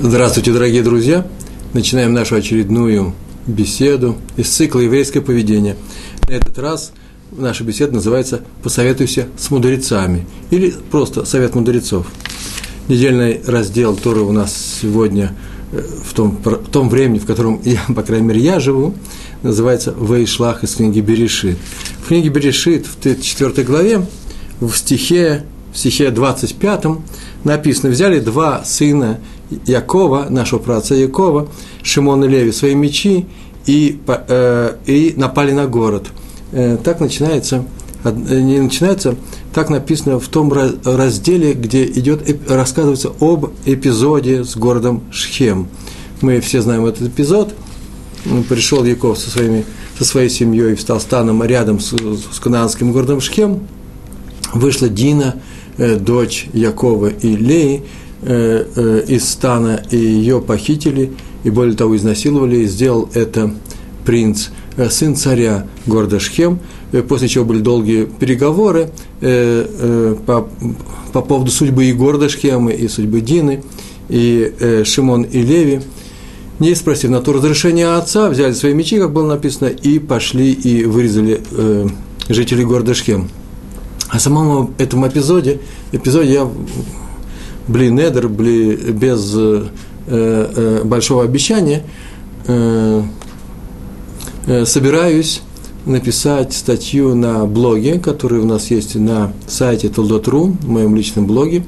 Здравствуйте, дорогие друзья! Начинаем нашу очередную беседу из цикла «Еврейское поведение». На этот раз наша беседа называется «Посоветуйся с мудрецами» или просто «Совет мудрецов». Недельный раздел Торы у нас сегодня э, в том, в том времени, в котором, я, по крайней мере, я живу, называется «Вейшлах» из книги Берешит. В книге Берешит, в 4 главе, в стихе, в стихе 25 написано, взяли два сына Якова, нашего праца Якова, Шимон и Леви, свои мечи и, э, и напали на город. Э, так начинается, э, не начинается, так написано в том разделе, где идет, рассказывается об эпизоде с городом Шхем. Мы все знаем этот эпизод. Пришел Яков со, своими, со своей семьей встал станом рядом с, с канадским городом Шхем. Вышла Дина, э, дочь Якова и Леи, Э, э, из стана, и ее похитили, и более того, изнасиловали, и сделал это принц, э, сын царя города Шхем, после чего были долгие переговоры по, по поводу судьбы и города Шхема, и судьбы Дины, и Шимон и Леви, не спросив на то разрешение отца, взяли свои мечи, как было написано, и пошли и вырезали жителей города Шхем. О самом этом эпизоде, эпизоде я бли недер, бли, без э, э, большого обещания, э, э, собираюсь написать статью на блоге, который у нас есть на сайте Толдот.ру, в моем личном блоге,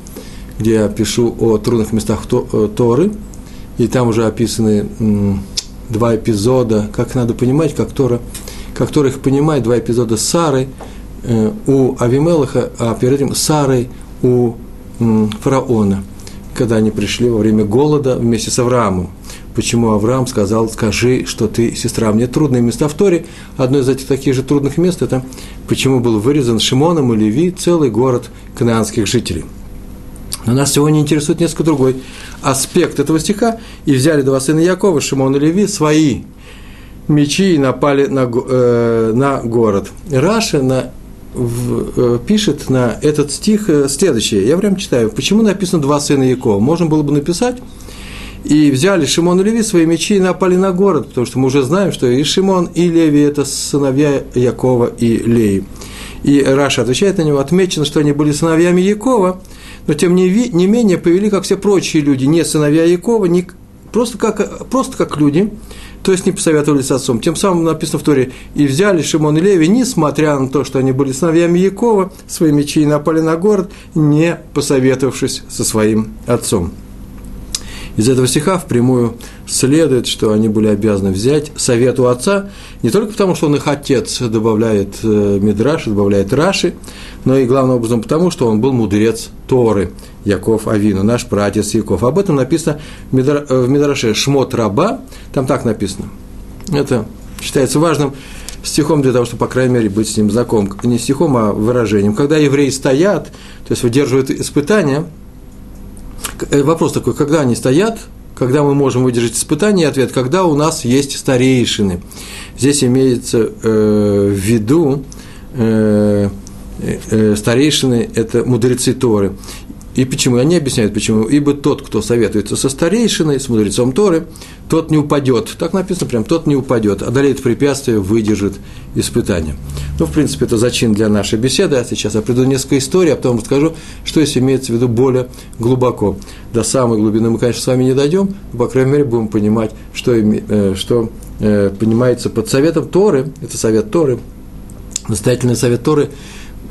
где я пишу о трудных местах э, Торы, и там уже описаны м, два эпизода, как надо понимать, как Тора, как Тора их понимает, два эпизода с Сарой э, у Авимелаха, а перед этим Сарой у фараона, когда они пришли во время голода вместе с Авраамом. Почему Авраам сказал, скажи, что ты сестра. Мне трудные места в Торе. Одно из этих таких же трудных мест – это почему был вырезан Шимоном и Леви целый город канаанских жителей. Но нас сегодня интересует несколько другой аспект этого стиха. «И взяли два сына Якова, Шимон и Леви, свои мечи и напали на, э, на город». Раши на в, э, пишет на этот стих э, следующее. Я прям читаю. Почему написано два сына Якова? Можно было бы написать и взяли Шимон и Леви свои мечи и напали на город, потому что мы уже знаем, что и Шимон, и Леви – это сыновья Якова и Леи. И Раши отвечает на него, отмечено, что они были сыновьями Якова, но тем не, не менее повели, как все прочие люди, не сыновья Якова, не, просто, как, просто как люди – то есть не посоветовались с отцом. Тем самым написано в Торе, и взяли Шимон и Леви, несмотря на то, что они были сыновьями Якова, свои мечи напали на город, не посоветовавшись со своим отцом. Из этого стиха впрямую следует, что они были обязаны взять совет у отца, не только потому, что он их отец добавляет э, Мидраш, добавляет Раши, но и главным образом потому, что он был мудрец Торы, Яков Авину, наш пратец Яков. Об этом написано в э, Мидраше Шмот Раба, там так написано. Это считается важным стихом для того, чтобы, по крайней мере, быть с ним знаком. Не стихом, а выражением. Когда евреи стоят, то есть выдерживают испытания – вопрос такой, когда они стоят, когда мы можем выдержать испытание, ответ, когда у нас есть старейшины. Здесь имеется э, в виду э, э, старейшины – это мудрецы Торы. И почему? Они объясняют, почему. Ибо тот, кто советуется со старейшиной, с мудрецом Торы, тот не упадет. Так написано прям, тот не упадет, одолеет препятствие, выдержит испытание. Ну, в принципе, это зачин для нашей беседы. А сейчас я приду несколько историй, а потом расскажу, что здесь имеется в виду более глубоко. До самой глубины мы, конечно, с вами не дойдем, но, по крайней мере, будем понимать, что, э, что э, понимается под советом Торы, это совет Торы, настоятельный совет Торы –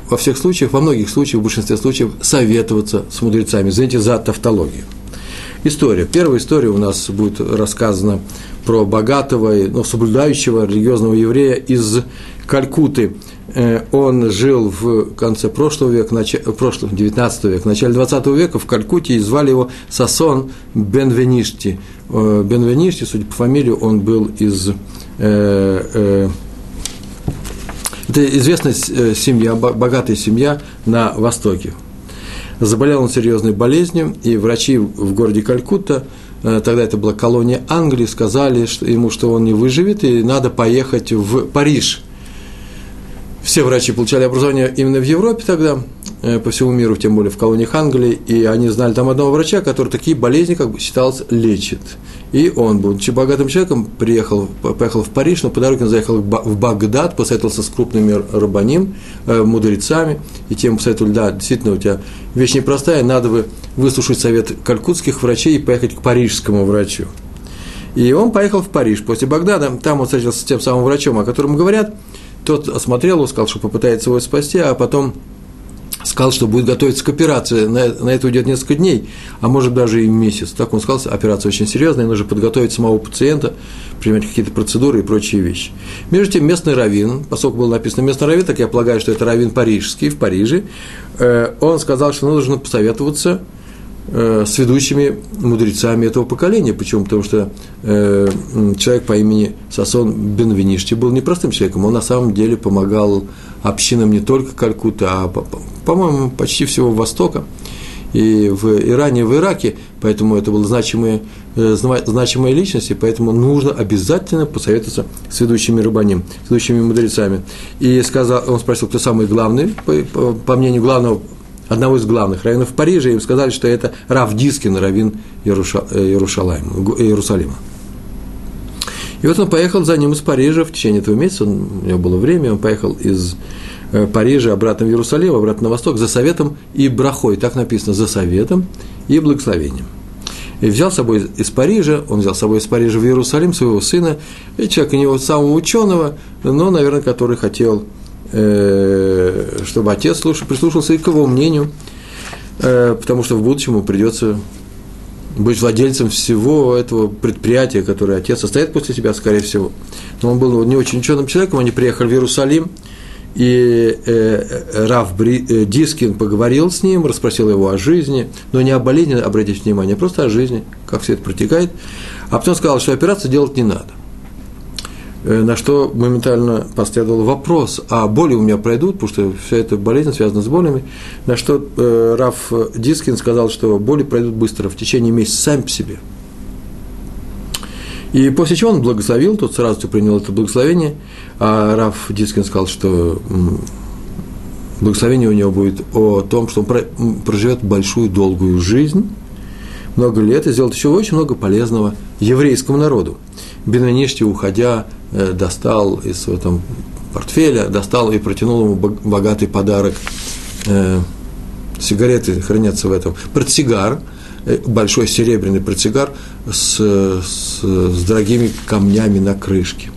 во всех случаях, во многих случаях, в большинстве случаев советоваться с мудрецами. Извините за тавтологию. История. Первая история у нас будет рассказана про богатого, ну, соблюдающего религиозного еврея из Калькуты. Э, он жил в конце прошлого века, начале, прошлого, 19 века, начале 20 века в Калькуте, и звали его Сасон Бенвеништи. Э, Бенвеништи, судя по фамилии, он был из э, это известная э, семья, богатая семья на Востоке. Заболел он серьезной болезнью, и врачи в городе Калькутта, э, тогда это была колония Англии, сказали ему, что он не выживет, и надо поехать в Париж. Все врачи получали образование именно в Европе тогда, э, по всему миру, тем более в колониях Англии, и они знали там одного врача, который такие болезни, как бы считалось, лечит. И он, будучи богатым человеком, приехал, поехал в Париж, но по дороге он заехал в Багдад, посоветовался с крупными рабаним, э, мудрецами, и тем посоветовали, да, действительно, у тебя вещь непростая, надо бы выслушать совет калькутских врачей и поехать к парижскому врачу. И он поехал в Париж после Багдада, там он встретился с тем самым врачом, о котором говорят, тот осмотрел его, сказал, что попытается его спасти, а потом сказал, что будет готовиться к операции, на, на это уйдет несколько дней, а может даже и месяц. Так он сказал, операция очень серьезная, нужно подготовить самого пациента, применять какие-то процедуры и прочие вещи. Между тем, местный раввин, поскольку было написано местный раввин, так я полагаю, что это раввин парижский, в Париже, э, он сказал, что нужно посоветоваться Э, с ведущими мудрецами этого поколения. Почему? Потому что э, человек по имени Сасон Бенвеништи был непростым человеком. Он на самом деле помогал общинам не только Калькута, а, по-моему, почти всего Востока. И в Иране, и в Ираке, поэтому это были значимые, э, значимые личности, поэтому нужно обязательно посоветоваться с ведущими рыбаним, с ведущими мудрецами. И сказал, он спросил, кто самый главный, по, по, мнению главного одного из главных раввинов в Париже, им сказали, что это Рав Дискин, раввин Яруша, э, Иерусалима. И вот он поехал за ним из Парижа в течение этого месяца, у него было время, он поехал из э, Парижа обратно в Иерусалим, обратно на восток, за советом и брахой, так написано, за советом и благословением. И взял с собой из Парижа, он взял с собой из Парижа в Иерусалим своего сына, и человека не самого ученого, но, наверное, который хотел Э, чтобы отец слушал, прислушался и к его мнению, э, потому что в будущем ему придется быть владельцем всего этого предприятия, которое отец оставит после себя, скорее всего. Но он был не очень ученым человеком, они приехали в Иерусалим, и э, Рав Бри, э, Дискин поговорил с ним, расспросил его о жизни, но не о болезни, обратите внимание, а просто о жизни, как все это протекает. А потом сказал, что операцию делать не надо. Э, на что моментально последовал вопрос, а боли у меня пройдут, потому что вся эта болезнь связана с болями, на что э, Рав Дискин сказал, что боли пройдут быстро, в течение месяца, сами по себе. И после чего он благословил, тот сразу же принял это благословение, а Раф Дискин сказал, что благословение у него будет о том, что он проживет большую долгую жизнь, много лет и сделает еще очень много полезного еврейскому народу. Бенаништи, уходя, Э, достал из своего там портфеля, достал и протянул ему богатый подарок. Э, сигареты хранятся в этом. Портсигар, э, большой серебряный портсигар с, с, с дорогими камнями на крышке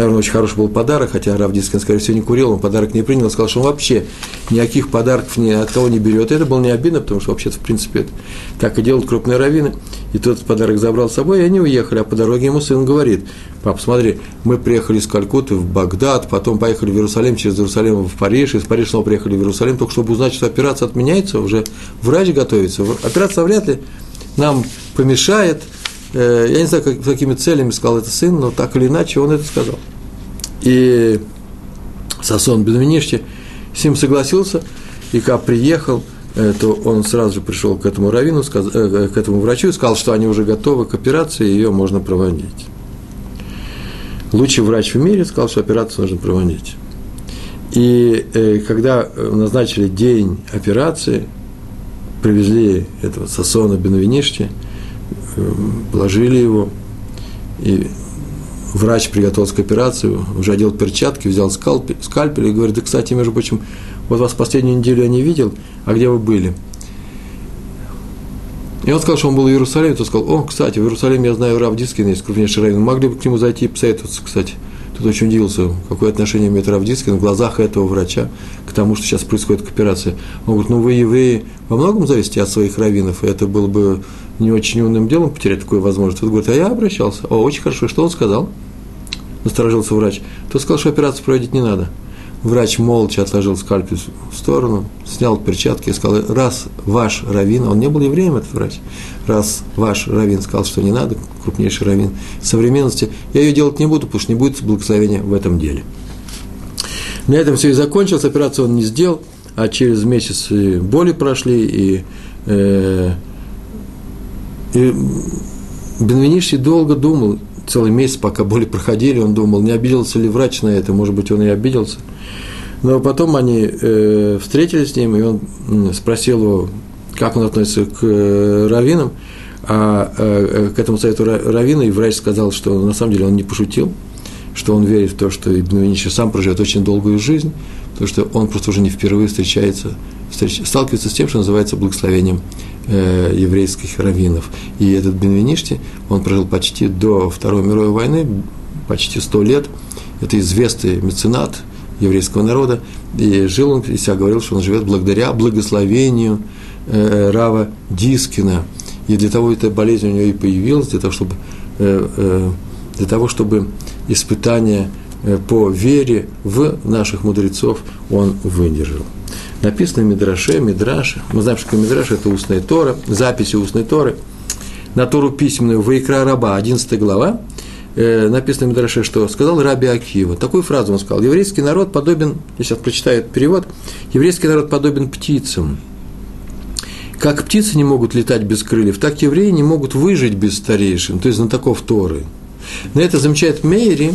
наверное, очень хороший был подарок, хотя Рав Дискин, скорее всего, не курил, он подарок не принял, сказал, что он вообще никаких подарков ни от кого не берет. Это было не обидно, потому что вообще-то, в принципе, это так и делают крупные раввины. И тот подарок забрал с собой, и они уехали. А по дороге ему сын говорит, пап, смотри, мы приехали из Калькутты в Багдад, потом поехали в Иерусалим, через Иерусалим в Париж, из Парижа снова приехали в Иерусалим, только чтобы узнать, что операция отменяется, уже врач готовится. Операция вряд ли нам помешает, я не знаю, как, какими целями сказал это сын, но так или иначе он это сказал. И Сасон Бенвеништи с ним согласился, и когда приехал, э, то он сразу же пришел к этому раввину, э, к этому врачу и сказал, что они уже готовы к операции, и ее можно проводить. Лучший врач в мире сказал, что операцию нужно проводить. И когда назначили день операции, привезли этого Сасона Бенвеништи – положили его, и врач приготовился к операции, уже одел перчатки, взял скальпель, скальпель и говорит, да, кстати, между прочим, вот вас последнюю неделю я не видел, а где вы были? И он сказал, что он был в Иерусалиме, то сказал, о, кстати, в Иерусалиме я знаю Рав Дискин, есть крупнейший раввин, могли бы к нему зайти и посоветоваться, кстати. Тут очень удивился, какое отношение имеет Рав Дискин в глазах этого врача к тому, что сейчас происходит к операции. Он говорит, ну вы, евреи, во многом зависите от своих раввинов, и это было бы не очень умным делом потерять такую возможность. Он говорит, а я обращался. О, очень хорошо. И что он сказал? Насторожился врач. Тот сказал, что операцию проводить не надо. Врач молча отложил скальпель в сторону, снял перчатки и сказал, раз ваш раввин, он не был евреем, этот врач, раз ваш раввин сказал, что не надо, крупнейший раввин современности, я ее делать не буду, потому что не будет благословения в этом деле. На этом все и закончилось, операцию он не сделал, а через месяц боли прошли, и э, и Бенвеништи долго думал, целый месяц, пока боли проходили, он думал, не обиделся ли врач на это, может быть, он и обиделся. Но потом они э, встретились с ним, и он спросил его, как он относится к э, раввинам, а э, к этому совету раввина, и врач сказал, что на самом деле он не пошутил, что он верит в то, что Ибн Виничи сам проживет очень долгую жизнь, то, что он просто уже не впервые встречается, встреч, с тем, что называется благословением э, еврейских раввинов. И этот Бенвеништи, он прожил почти до Второй мировой войны, почти сто лет. Это известный меценат еврейского народа. И жил он, и себя говорил, что он живет благодаря благословению э, Рава Дискина. И для того эта болезнь у него и появилась, для того, чтобы, э, э, для того, чтобы испытание э, по вере в наших мудрецов он выдержал. Написано Мидраше, Мидраше. Мы знаем, что Мидраш – это устная Тора, записи устной Торы. На Тору письменную Вайкра Раба, 11 глава, э, написано в Мидраше, что сказал Раби Акива. Такую фразу он сказал. Еврейский народ подобен, я сейчас прочитаю перевод, еврейский народ подобен птицам. Как птицы не могут летать без крыльев, так евреи не могут выжить без старейшин, то есть знатоков Торы. На это замечает Мейри,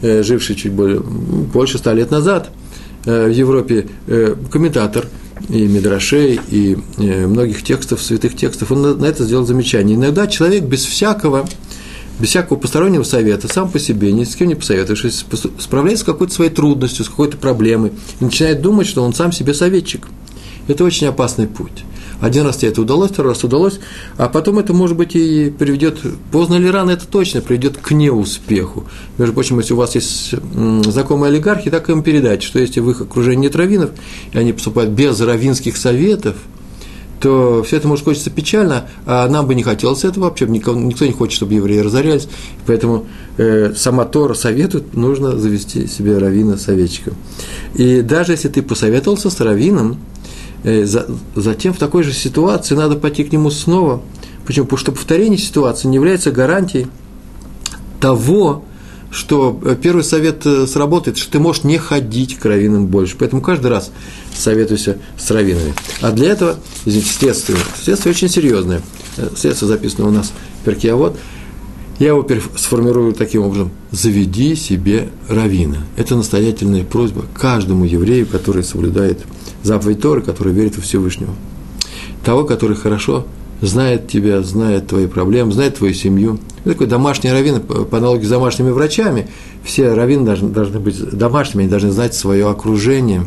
э, живший чуть более, больше ста лет назад в Европе, э, комментатор и Мидрашей, и многих текстов, святых текстов, он на это сделал замечание. Иногда человек без всякого, без всякого постороннего совета, сам по себе, ни с кем не посоветовавшись, справляется с какой-то своей трудностью, с какой-то проблемой, и начинает думать, что он сам себе советчик. Это очень опасный путь. Один раз тебе это удалось, второй раз удалось, а потом это, может быть, и приведет, поздно или рано это точно приведет к неуспеху. Между прочим, если у вас есть знакомые олигархи, так им передать, что если в их окружении нет раввинов, и они поступают без раввинских советов, то все это может кончиться печально, а нам бы не хотелось этого вообще, никто, никто не хочет, чтобы евреи разорялись, поэтому э, сама Тора советует, нужно завести себе раввина советчика. И даже если ты посоветовался с раввином, затем в такой же ситуации надо пойти к нему снова. Почему? Потому что повторение ситуации не является гарантией того, что э, первый совет э, сработает, что ты можешь не ходить к раввинам больше. Поэтому каждый раз советуйся с раввинами. А для этого, извините, следствие. Следствие очень серьезное. Следствие записано у нас в перке, а вот я его сформирую таким образом. Заведи себе равина. Это настоятельная просьба каждому еврею, который соблюдает заповедь Торы, который верит во Всевышнего. Того, который хорошо знает тебя, знает твои проблемы, знает твою семью. Это такой домашний раввин, по аналогии с домашними врачами. Все раввины должны, должны быть домашними, они должны знать свое окружение.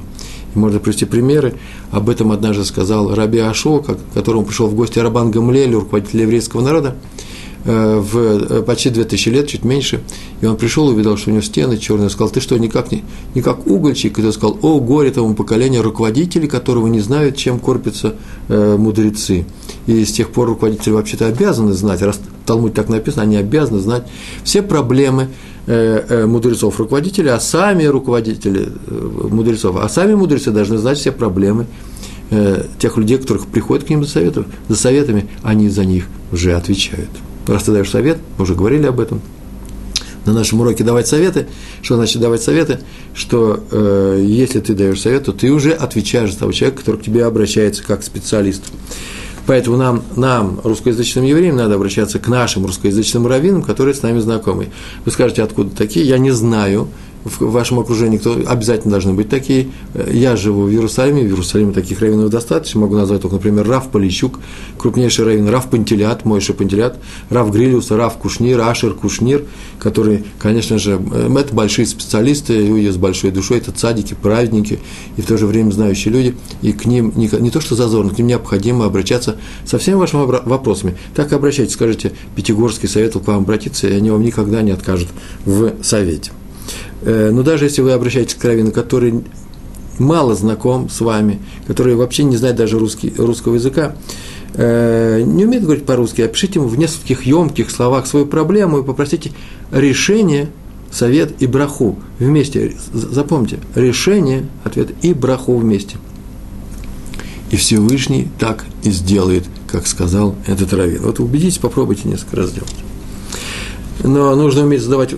И можно привести примеры. Об этом однажды сказал Раби Ашо, к которому пришел в гости Рабан Гамлель, руководитель еврейского народа. Э, в э, почти 2000 лет, чуть меньше, и он пришел увидел, что у него стены черные, сказал, ты что, никак не, не как угольщик, и он сказал, о, горе тому поколению руководителей, которого не знают, чем корпятся э, мудрецы. И с тех пор руководители вообще-то обязаны знать, раз Талмуд так написано, они обязаны знать все проблемы э, э, мудрецов руководителей, а сами руководители э, мудрецов, а сами мудрецы должны знать все проблемы э, тех людей, которых приходят к ним за, советов, за советами, они за них уже отвечают ты даешь совет, мы уже говорили об этом, на нашем уроке давать советы. Что значит давать советы? Что э, если ты даешь совет, то ты уже отвечаешь за того человека, который к тебе обращается как специалист. Поэтому нам, нам, русскоязычным евреям, надо обращаться к нашим русскоязычным раввинам, которые с нами знакомы. Вы скажете, откуда такие? Я не знаю в вашем окружении кто обязательно должны быть такие. Я живу в Иерусалиме, в Иерусалиме таких раввинов достаточно. Могу назвать только, например, Раф Полищук, крупнейший раввин, Раф Пантелят, Мойша Пантелят, Раф Грилиус, Раф Кушнир, Ашер Кушнир, которые, конечно же, э, это большие специалисты, люди с большой душой, это цадики, праведники и в то же время знающие люди, и к ним не, не то что зазорно, к ним необходимо обращаться со всеми вашими вопросами. Так и обращайтесь, скажите, Пятигорский советовал к вам обратиться, и они вам никогда не откажут в совете. Э, но даже если вы обращаетесь к раввину, который мало знаком с вами, который вообще не знает даже русский, русского языка, э, не умеет говорить по-русски, опишите ему в нескольких емких словах свою проблему и попросите решение, совет и браху вместе. Запомните, решение, ответ и браху вместе. И Всевышний так и сделает, как сказал этот раввин. Вот убедитесь, попробуйте несколько раз сделать. Но нужно уметь задавать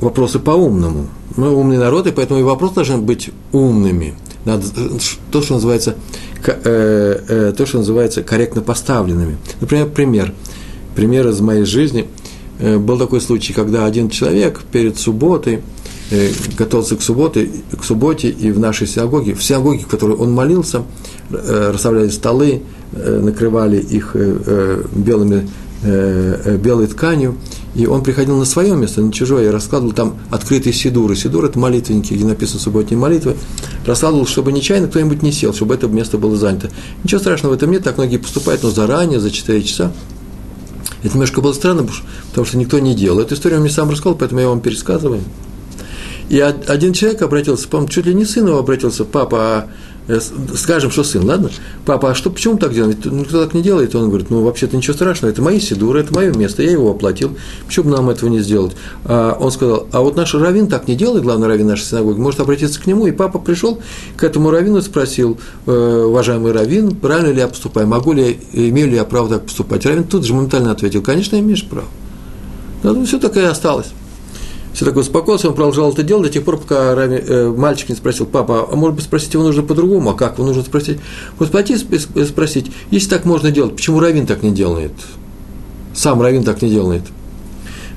вопросы по-умному. Мы умный народ, и поэтому и вопросы должны быть умными. Надо, то, что называется, э, э, то, что называется корректно поставленными. Например, пример. Пример из моей жизни. Э, был такой случай, когда один человек перед субботой э, готовился к субботе, к субботе и в нашей синагоге, в синагоге, в которой он молился, э, расставляли столы, э, накрывали их белыми, белой тканью, и он приходил на свое место, на чужое, и раскладывал там открытые сидуры. Сидур – это молитвенники, где написано субботние молитвы. Раскладывал, чтобы нечаянно кто-нибудь не сел, чтобы это место было занято. Ничего страшного в этом нет, так многие поступают, но заранее, за 4 часа. Это немножко было странно, потому что никто не делал. Эту историю он мне сам рассказал, поэтому я вам пересказываю. И один человек обратился, по-моему, чуть ли не сын его обратился, папа, а Э, скажем, что сын, ладно? Папа, а что, почему так делать? Никто так не делает. Он говорит, ну, вообще-то ничего страшного, это мои сидуры, это мое место, я его оплатил, почему бы нам этого не сделать? А он сказал, а вот наш раввин так не делает, главный раввин нашей синагоги, может обратиться к нему, и папа пришел к этому раввину и спросил, э, уважаемый раввин, правильно ли я поступаю, могу ли, имею ли я право так поступать? Раввин тут же моментально ответил, конечно, имеешь право. Ну, все так и осталось все такое успокоился, он продолжал это делать до тех пор, пока Рами, э, мальчик не спросил, папа, а может быть спросить его нужно по-другому, а как его нужно спросить? Вот пойти спросить, если так можно делать, почему Равин так не делает? Сам Равин так не делает.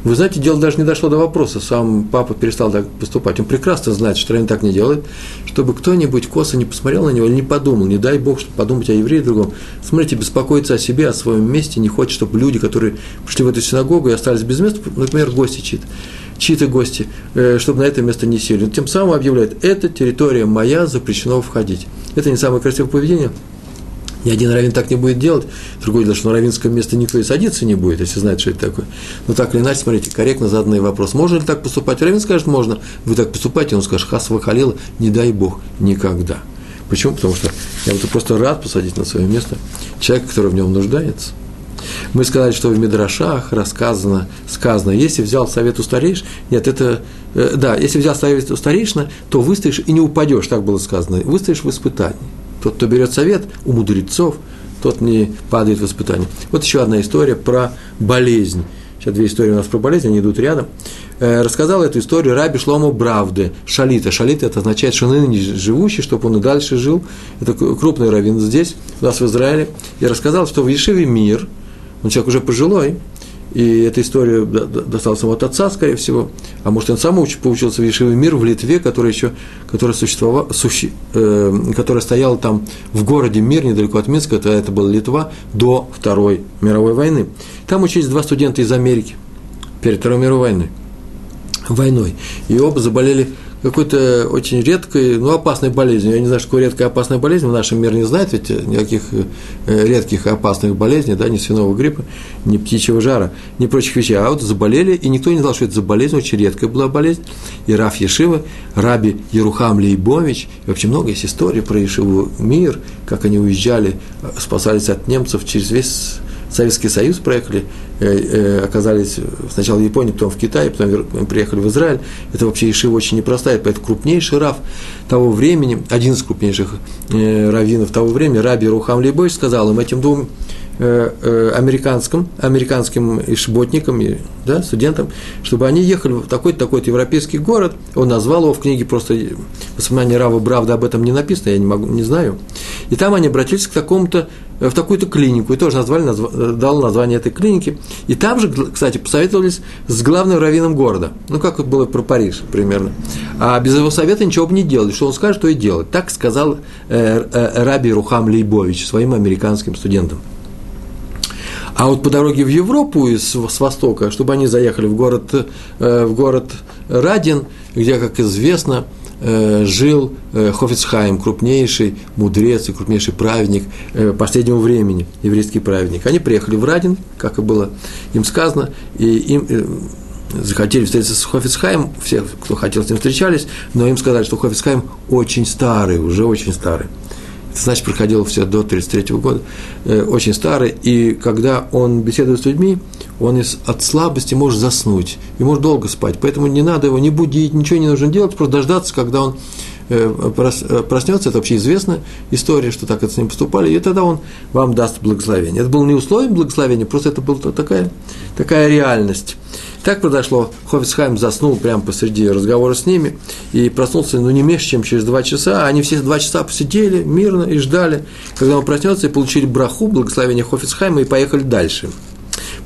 Вы знаете, дело даже не дошло до вопроса, сам папа перестал так поступать. Он прекрасно знает, что Равин так не делает, чтобы кто-нибудь косо не посмотрел на него или не подумал, не дай Бог, чтобы подумать о евреи другом. Смотрите, беспокоиться о себе, о своем месте, не хочет, чтобы люди, которые пришли в эту синагогу и остались без места, например, гости чьи-то, чьи-то гости, э, чтобы на это место не сели. Тем самым объявляет, это территория моя, запрещено входить. Это не самое красивое поведение. Ни один раввин так не будет делать. Другое дело, что на раввинском месте никто и садиться не будет, если знает, что это такое. Но так или иначе, смотрите, корректно заданный вопрос. Можно ли так поступать? Раввин скажет, можно. Вы так поступаете, он скажет, хас халила, не дай Бог, никогда. Почему? Потому что я вот просто рад посадить на свое место человека, который в нем нуждается – мы сказали, что в Мидрашах рассказано, сказано, если взял совет у старейш, нет, это, э, да, если взял совет у старейшина, то выстоишь и не упадешь, так было сказано, выстоишь в испытании. Тот, кто берет совет у мудрецов, тот не падает в испытание. Вот еще одна история про болезнь. Сейчас две истории у нас про болезнь, они идут рядом. Э, рассказал эту историю Раби Шломо Бравде, Шалита. Шалита – это означает, что ныне живущий, чтобы он и дальше жил. Это крупный раввин здесь, у нас в Израиле. И рассказал, что в Ешиве мир – он человек уже пожилой, и эта история досталась ему от отца, скорее всего, а может, он сам уч, поучился в Ешиве мир в Литве, который еще, который существовал, суще, э, который стоял там в городе Мир, недалеко от Минска, это, это была Литва, до Второй мировой войны. Там учились два студента из Америки перед Второй мировой войной. войной. И оба заболели какой-то очень редкой, ну, опасной болезнью. Я не знаю, что такое редкая опасная болезнь, в нашем мире не знает ведь никаких э, редких опасных болезней, да, ни свиного гриппа, ни птичьего жара, ни прочих вещей. А вот заболели, и никто не знал, что это за болезнь, очень редкая была болезнь. И Раф Ешива, Раби Ерухам Лейбович, и вообще много есть историй про Ешиву мир, как они уезжали, спасались от немцев через весь Советский Союз проехали, э, э, оказались сначала в Японии, потом в Китае, потом приехали в Израиль. Это вообще Ишива очень непростая, поэтому крупнейший рав того времени, один из крупнейших э, раввинов того времени, Раби Рухам Лейбович, сказал им этим двум Э, э, американским, американским ишботникам, да, студентам, чтобы они ехали в такой-то такой европейский город. Он назвал его в книге, просто воспоминания Рава Бравда об этом не написано, я не, могу, не знаю. И там они обратились к такому-то, э, в такую-то клинику, и тоже назвали, назв, дал название этой клиники. И там же, кстати, посоветовались с главным раввином города. Ну, как было про Париж примерно. А без его совета ничего бы не делали. Что он скажет, то и делать. Так сказал э, э, Раби Рухам Лейбович своим американским студентам. А вот по дороге в Европу из, с востока, чтобы они заехали в город, э, в город Радин, где, как известно, э, жил э, Хофицхайм, крупнейший мудрец и крупнейший праведник последнего времени, еврейский праведник. Они приехали в Радин, как и было им сказано, и им захотели встретиться с Хофицхайм, все, кто хотел с ним, встречались, но им сказали, что Хофицхайм очень старый, уже очень старый значит, проходил все до 1933 года, э, очень старый, и когда он беседует с людьми, он из, от слабости может заснуть, и может долго спать, поэтому не надо его не будить, ничего не нужно делать, просто дождаться, когда он проснется, это вообще известная история, что так это с ним поступали, и тогда он вам даст благословение. Это было не условием благословения, просто это была такая, такая реальность. Так произошло. Хофицхайм заснул прямо посреди разговора с ними и проснулся, ну, не меньше, чем через два часа. Они все два часа посидели мирно и ждали, когда он проснется, и получили браху, благословение Хофицхайма, и поехали дальше.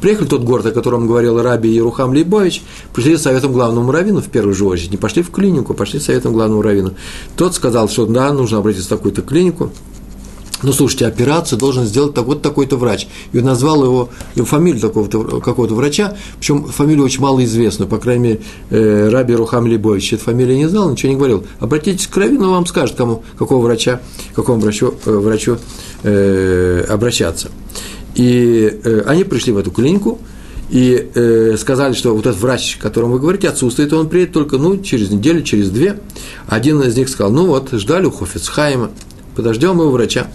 Приехали в тот город, о котором говорил Раби Ерухам Лейбович, пришли советом главному раввину в первую же очередь. Не пошли в клинику, пошли с советом главному раввину. Тот сказал, что да, нужно обратиться в такую-то клинику. Ну, слушайте, операцию должен сделать так, вот такой-то врач. И он назвал его, его фамилию такого-то, какого-то врача, причем фамилию очень малоизвестную, по крайней мере, э, Раби Рухам Либович. Эту фамилию не знал, ничего не говорил. Обратитесь к Равину, вам скажет, кому, какого врача, какому врачу, э, врачу э, обращаться. И э, они пришли в эту клинику, и э, сказали, что вот этот врач, о котором вы говорите, отсутствует, он приедет только ну, через неделю, через две. Один из них сказал, ну вот, ждали у Хофицхайма, подождем его врача.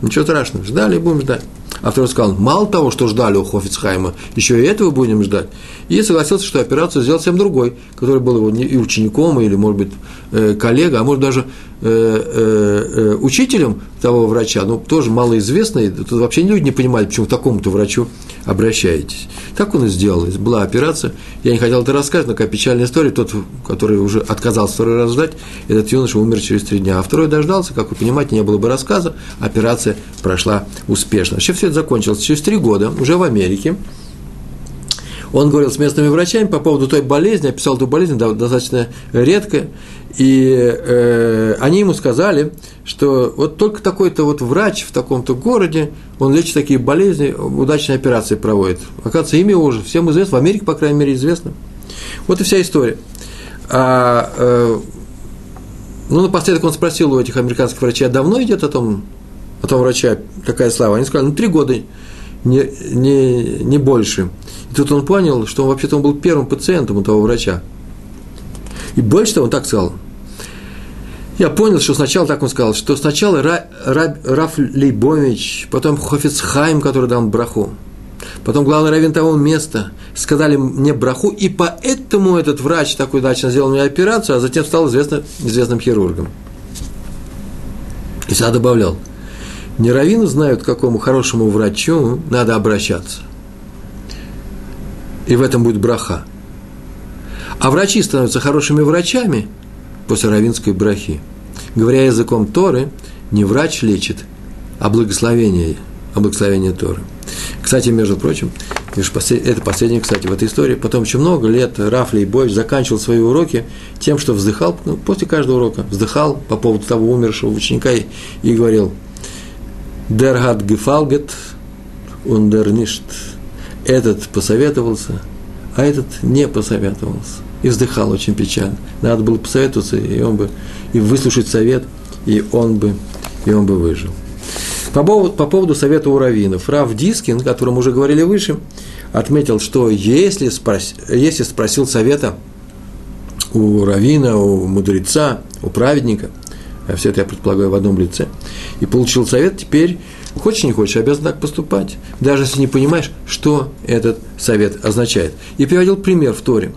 Ничего страшного, ждали и будем ждать. А второй сказал, мало того, что ждали у Хофицхайма, еще и этого будем ждать. И согласился, что операцию сделал всем другой, который был его и учеником, или, может быть, э, коллега, а может даже э, э, учителем того врача, ну, тоже малоизвестный, тут вообще люди не понимают, почему к такому-то врачу обращаетесь. Так он и сделал. Была операция. Я не хотел это рассказать, но какая печальная история. Тот, который уже отказался второй раз ждать, этот юноша умер через три дня. А второй дождался, как вы понимаете, не было бы рассказа. Операция прошла успешно. Вообще все это закончилось через три года, уже в Америке. Он говорил с местными врачами по поводу той болезни, описал эту болезнь, достаточно редкая, и э, они ему сказали, что вот только такой-то вот врач в таком-то городе, он лечит такие болезни, удачные операции проводит. Оказывается, имя уже всем известно, в Америке, по крайней мере, известно. Вот и вся история. А, э, ну, напоследок он спросил у этих американских врачей, а давно идет о том, о том врача такая слава? Они сказали, ну, три года, не, не, не больше. И тут он понял, что он вообще-то он был первым пациентом у того врача. И больше того, он так сказал. Я понял, что сначала так он сказал, что сначала Ра, Ра, Раф Лейбович, потом Хофицхайм, который дал браху, потом главный раввин того места, сказали мне браху, и поэтому этот врач такой удачно сделал мне операцию, а затем стал известным, известным хирургом. И сюда добавлял, не раввины знают, к какому хорошему врачу надо обращаться и в этом будет браха. А врачи становятся хорошими врачами после равинской брахи. Говоря языком Торы, не врач лечит, а благословение, а благословение Торы. Кстати, между прочим, это последнее, кстати, в этой истории. Потом еще много лет Раф Лейбович заканчивал свои уроки тем, что вздыхал, ну, после каждого урока, вздыхал по поводу того умершего ученика и, и говорил «Дергат гефалгет ундерништ» этот посоветовался, а этот не посоветовался. И вздыхал очень печально. Надо было посоветоваться, и он бы, и выслушать совет, и он бы, и он бы выжил. По поводу, по поводу совета у раввинов. Рав Дискин, о котором уже говорили выше, отметил, что если, спрос, если спросил совета у раввина, у мудреца, у праведника, а все это я предполагаю в одном лице, и получил совет, теперь Хочешь, не хочешь, обязан так поступать, даже если не понимаешь, что этот совет означает. И приводил пример в Торе.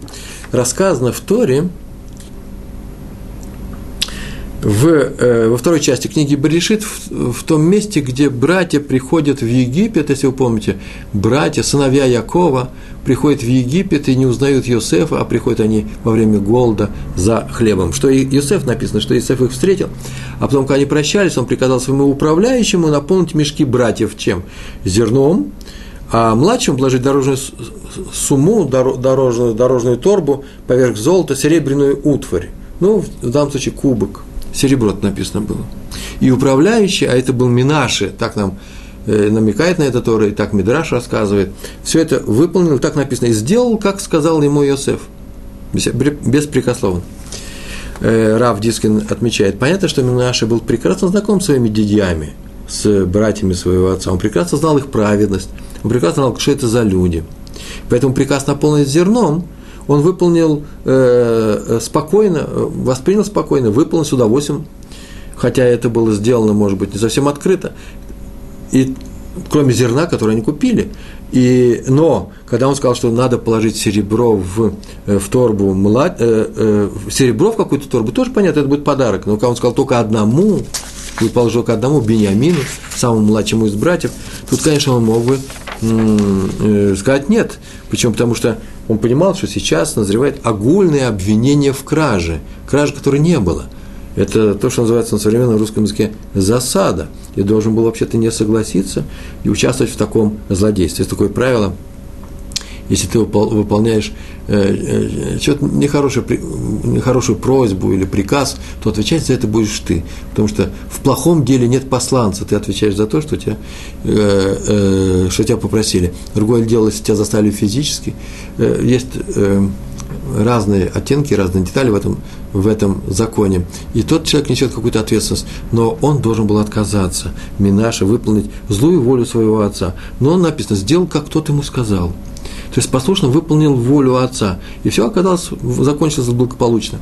Рассказано в Торе, в, э, во второй части книги Берешит, в, в том месте, где братья приходят в Египет, если вы помните, братья, сыновья Якова, приходят в Египет и не узнают Йосефа, а приходят они во время голода за хлебом. Что и Йосеф написано, что Йосеф их встретил, а потом, когда они прощались, он приказал своему управляющему наполнить мешки братьев чем? Зерном, а младшему положить дорожную сумму, дорожную, дорожную торбу, поверх золота, серебряную утварь. Ну, в данном случае кубок – серебро написано было. И управляющий, а это был Минаши, так нам э, намекает на это Тора, и так Мидраш рассказывает, все это выполнил, так написано, и сделал, как сказал ему Йосеф, беспрекословно. Э, Рав Дискин отмечает, понятно, что Минаши был прекрасно знаком с своими дядьями, с братьями своего отца, он прекрасно знал их праведность, он прекрасно знал, что это за люди. Поэтому приказ наполнить зерном он выполнил э, э, спокойно, воспринял спокойно, выполнил с удовольствием, хотя это было сделано, может быть, не совсем открыто, и кроме зерна, которое они купили. И, но, когда он сказал, что надо положить серебро в, э, в торбу, млад, э, э, серебро в какую-то торбу, тоже понятно, это будет подарок. Но когда он сказал только одному, и положил к одному Бениамину, самому младшему из братьев, тут, конечно, он мог бы э, сказать нет. Почему? Потому что он понимал, что сейчас назревает огульное обвинение в краже, кражи, которой не было. Это то, что называется на современном русском языке засада. И должен был вообще-то не согласиться и участвовать в таком злодействе. Есть такое правило если ты выполняешь э, э, что-то нехорошее, нехорошую просьбу или приказ, то отвечать за это будешь ты. Потому что в плохом деле нет посланца, ты отвечаешь за то, что тебя, э, что тебя попросили. Другое дело, если тебя заставили физически, есть разные оттенки, разные детали в этом, в этом законе. И тот человек несет какую-то ответственность, но он должен был отказаться, Минаша, выполнить злую волю своего отца. Но он написано, сделал, как тот ему сказал. То есть послушно выполнил волю отца. И все оказалось, закончилось благополучно.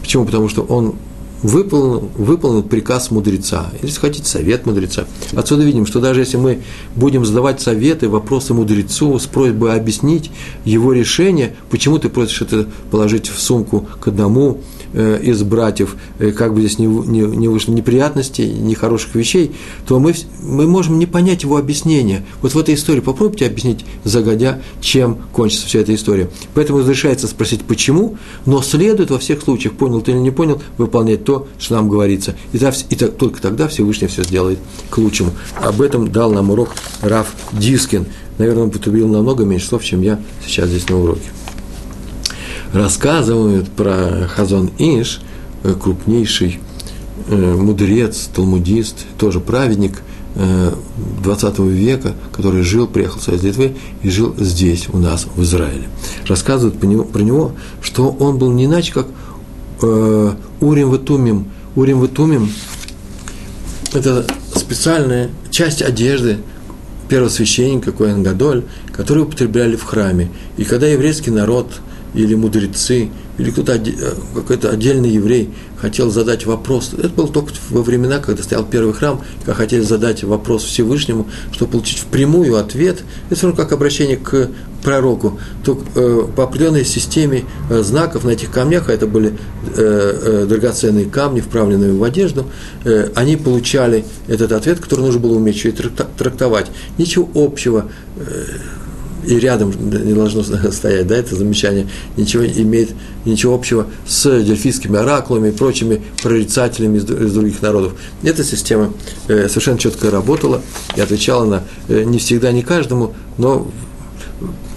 Почему? Потому что он выполнил, выполнил приказ мудреца, если хотите, совет мудреца. Отсюда видим, что даже если мы будем задавать советы, вопросы мудрецу с просьбой объяснить его решение, почему ты просишь это положить в сумку к одному, из братьев, э, как бы здесь не, не, не вышло неприятностей, нехороших вещей, то мы, мы можем не понять его объяснения. Вот в этой истории попробуйте объяснить загодя, чем кончится вся эта история. Поэтому разрешается спросить, почему, но следует во всех случаях, понял ты или не понял, выполнять то, что нам говорится. И, так, и так, только тогда Всевышний все сделает к лучшему. Об этом дал нам урок Раф Дискин. Наверное, он потребил намного меньше слов, чем я сейчас здесь на уроке рассказывают про Хазон Иш, э, крупнейший э, мудрец, талмудист, тоже праведник 20 э, века, который жил, приехал из Литвы и жил здесь, у нас, в Израиле. Рассказывают про него, про него что он был не иначе, как Урим Ватумим. Урим Ватумим – это специальная часть одежды первосвященника Коэн Гадоль, которую употребляли в храме. И когда еврейский народ – или мудрецы, или кто-то э, какой-то отдельный еврей хотел задать вопрос. Это было только во времена, когда стоял первый храм, когда хотели задать вопрос Всевышнему, чтобы получить впрямую ответ. Это все равно как обращение к пророку. То э, по определенной системе э, знаков на этих камнях, а это были э, э, драгоценные камни, вправленные в одежду, э, они получали этот ответ, который нужно было уметь еще и трактовать. Ничего общего. И рядом не должно стоять, да, это замечание, ничего имеет ничего общего с дельфийскими оракулами и прочими прорицателями из, из других народов. Эта система э, совершенно четко работала и отвечала на э, не всегда, не каждому, но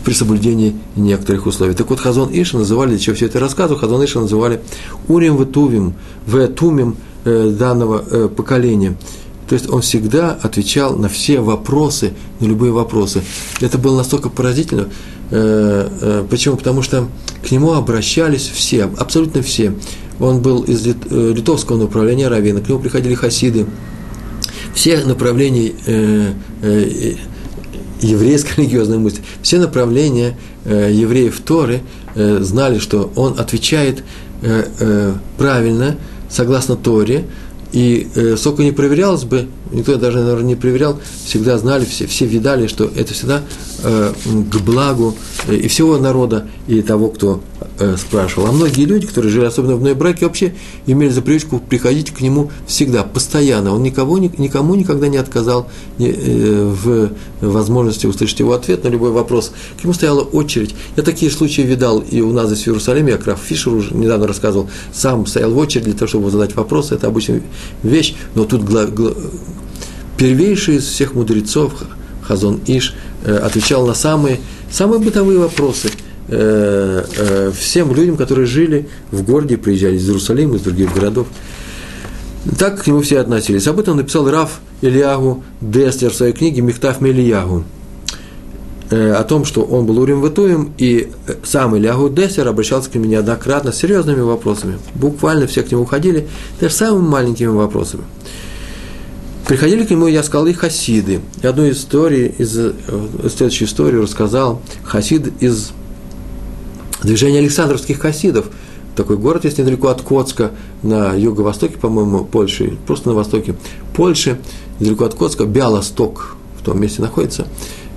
при соблюдении некоторых условий. Так вот, Хазон Иша называли, для чего все это рассказываю, Хазон Иша называли Урим Ветувим, Ветумим э, данного э, поколения – то есть он всегда отвечал на все вопросы, на любые вопросы. Это было настолько поразительно. Э, э, почему? Потому что к нему обращались все, абсолютно все. Он был из э, литовского направления равина, к нему приходили хасиды. Все направления еврейской религиозной мысли, все направления евреев Торы знали, что он отвечает правильно, согласно Торе, и э, сколько не проверялось бы, никто даже, наверное, не проверял, всегда знали, все, все видали, что это всегда э, к благу э, и всего народа, и того, кто э, спрашивал. А многие люди, которые жили особенно в одной браке, вообще имели за привычку приходить к нему всегда, постоянно. Он никого, никому никогда не отказал э, в возможности услышать его ответ на любой вопрос. К нему стояла очередь. Я такие случаи видал и у нас здесь в Иерусалиме, я Краф Фишер уже недавно рассказывал, сам стоял в очередь для того, чтобы задать вопросы, это обычная вещь, но тут первейший из всех мудрецов, Хазон Иш, э, отвечал на самые, самые бытовые вопросы – Э, э, всем людям, которые жили в городе, приезжали из Иерусалима, из других городов. Так к нему все относились. Об этом написал Раф Ильягу Дестер в своей книге «Мехтав Мельягу» о том, что он был Урим Ватуем, и сам Ильягу Дестер обращался к нему неоднократно с серьезными вопросами. Буквально все к нему уходили, даже самыми маленькими вопросами. Приходили к нему, я сказал, и хасиды. И одну историю из, следующую историю рассказал хасид из Движение Александровских хасидов. Такой город есть недалеко от Коцка, на юго-востоке, по-моему, Польши, просто на востоке Польши, недалеко от Коцка, Бялосток в том месте находится.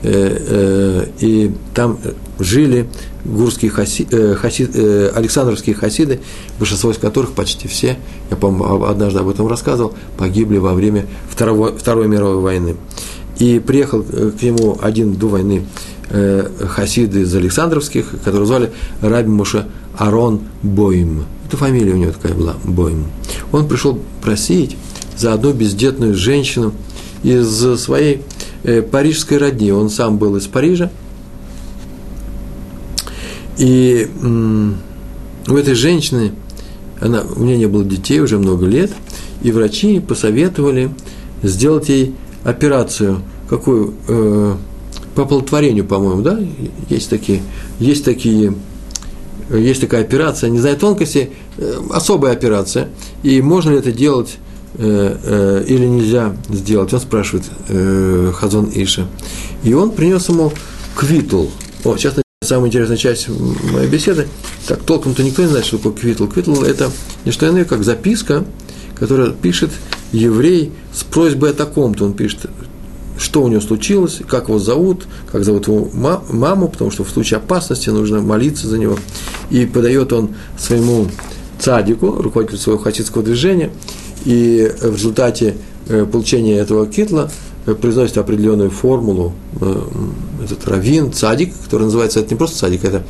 Э, э, и там жили гурские хаси, э, хаси, Александровские хасиды, большинство из которых, почти все, я, по-моему, однажды об этом рассказывал, погибли во время Второго, Второй мировой войны. И приехал к нему один до войны хасиды из Александровских, которого звали Раби Муша Арон Боим. Это фамилия у него такая была, Боим. Он пришел просить за одну бездетную женщину из своей парижской родни. Он сам был из Парижа. И у этой женщины, она, у нее не было детей уже много лет, и врачи посоветовали сделать ей операцию, какую, э, по оплодотворению, по-моему, да, есть такие, есть такие, есть такая операция, не знаю тонкости, э, особая операция, и можно ли это делать э, э, или нельзя сделать, он спрашивает э, Хазон Иша. И он принес ему квитл. О, сейчас самая интересная часть моей беседы. Так, толком-то никто не знает, что такое квитл. Квитл – это не что иное, как записка, которую пишет еврей с просьбой о таком-то. Он пишет, что у него случилось, как его зовут, как зовут его маму, потому что в случае опасности нужно молиться за него. И подает он своему цадику, руководителю своего хасидского движения, и в результате э, получения этого китла э, произносит определенную формулу, э, этот раввин, цадик, который называется, это не просто цадик, это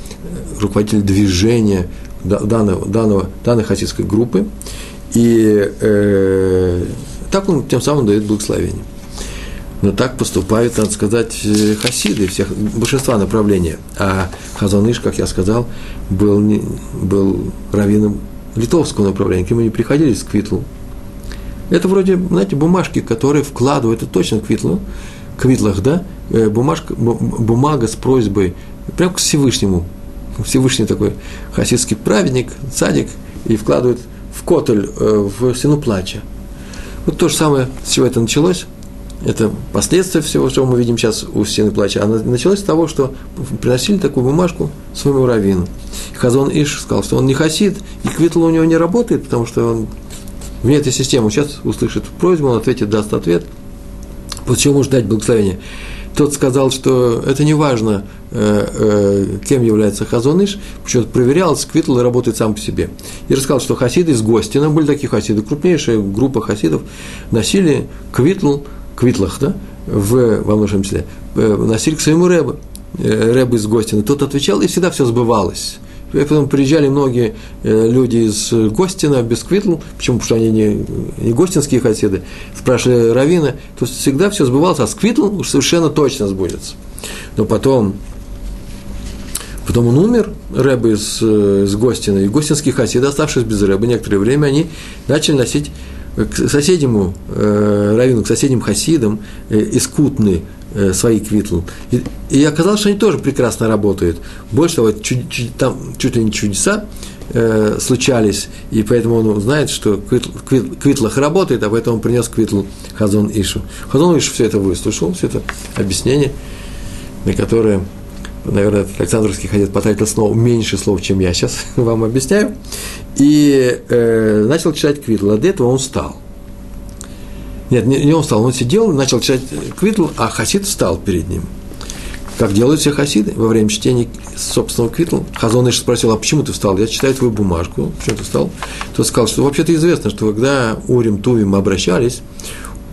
руководитель движения данного, данного, данной хасидской группы, и э, так он тем самым дает благословение. Но так поступают, надо сказать, хасиды всех, большинства направления. А Хазаныш, как я сказал, был, был раввином литовского направления, к нему не приходили с Квитлу. Это вроде, знаете, бумажки, которые вкладывают, это точно Квитлу, Квитлах, да, э, бумажка, бумага с просьбой, прям к Всевышнему. Всевышний такой хасидский праведник, садик, и вкладывает в котель, э, в стену плача. Вот то же самое, с чего это началось, это последствия всего, что мы видим сейчас у стены плача. Она началась с того, что приносили такую бумажку своему раввину. Хазон Иш сказал, что он не хасид, и квитл у него не работает, потому что он вне этой системы. Сейчас услышит просьбу, он ответит, даст ответ. После чего может дать благословение. Тот сказал, что это не важно, э, э, кем является Хазоныш, почему-то проверялось, Квитл работает сам по себе. И рассказал, что хасиды из Гостина, были такие хасиды, крупнейшая группа хасидов, носили Квитл, Квитлах, да, в, во многом числе, э, носили к своему рэбу, рэбу из Гостина. Тот отвечал, и всегда все сбывалось. Потом приезжали многие э, люди из Гостина без Квитл, почему? Потому что они не, не гостинские хасиды, спрашивали Равина, то всегда все сбывалось, а с Квитл уж совершенно точно сбудется. Но потом, потом он умер, Рэбы из, э, из Гостина, и гостинские хасиды, оставшись без Рэбы некоторое время, они начали носить к соседнему э, раввину, к соседним хасидам э, искутный Э, свои квитл. И, и оказалось, что они тоже прекрасно работают. Больше того, чуть, чуть, там чуть ли не чудеса э, случались, и поэтому он знает, что квитл, квитл, квитлах работает, а поэтому он принес квитл Хазон Ишу. Хазон Ишу все это выслушал, все это объяснение, на которое, наверное, Александровский ходит потратил снова меньше слов, чем я сейчас вам объясняю, и э, начал читать квитл. А до этого он встал – нет, не, он встал, он сидел, начал читать Квитл, а Хасид встал перед ним. Как делают все хасиды во время чтения собственного Квитл. Хазон Иш спросил, а почему ты встал? Я читаю твою бумажку. Почему ты встал? Тот сказал, что вообще-то известно, что когда Урим Тувим обращались,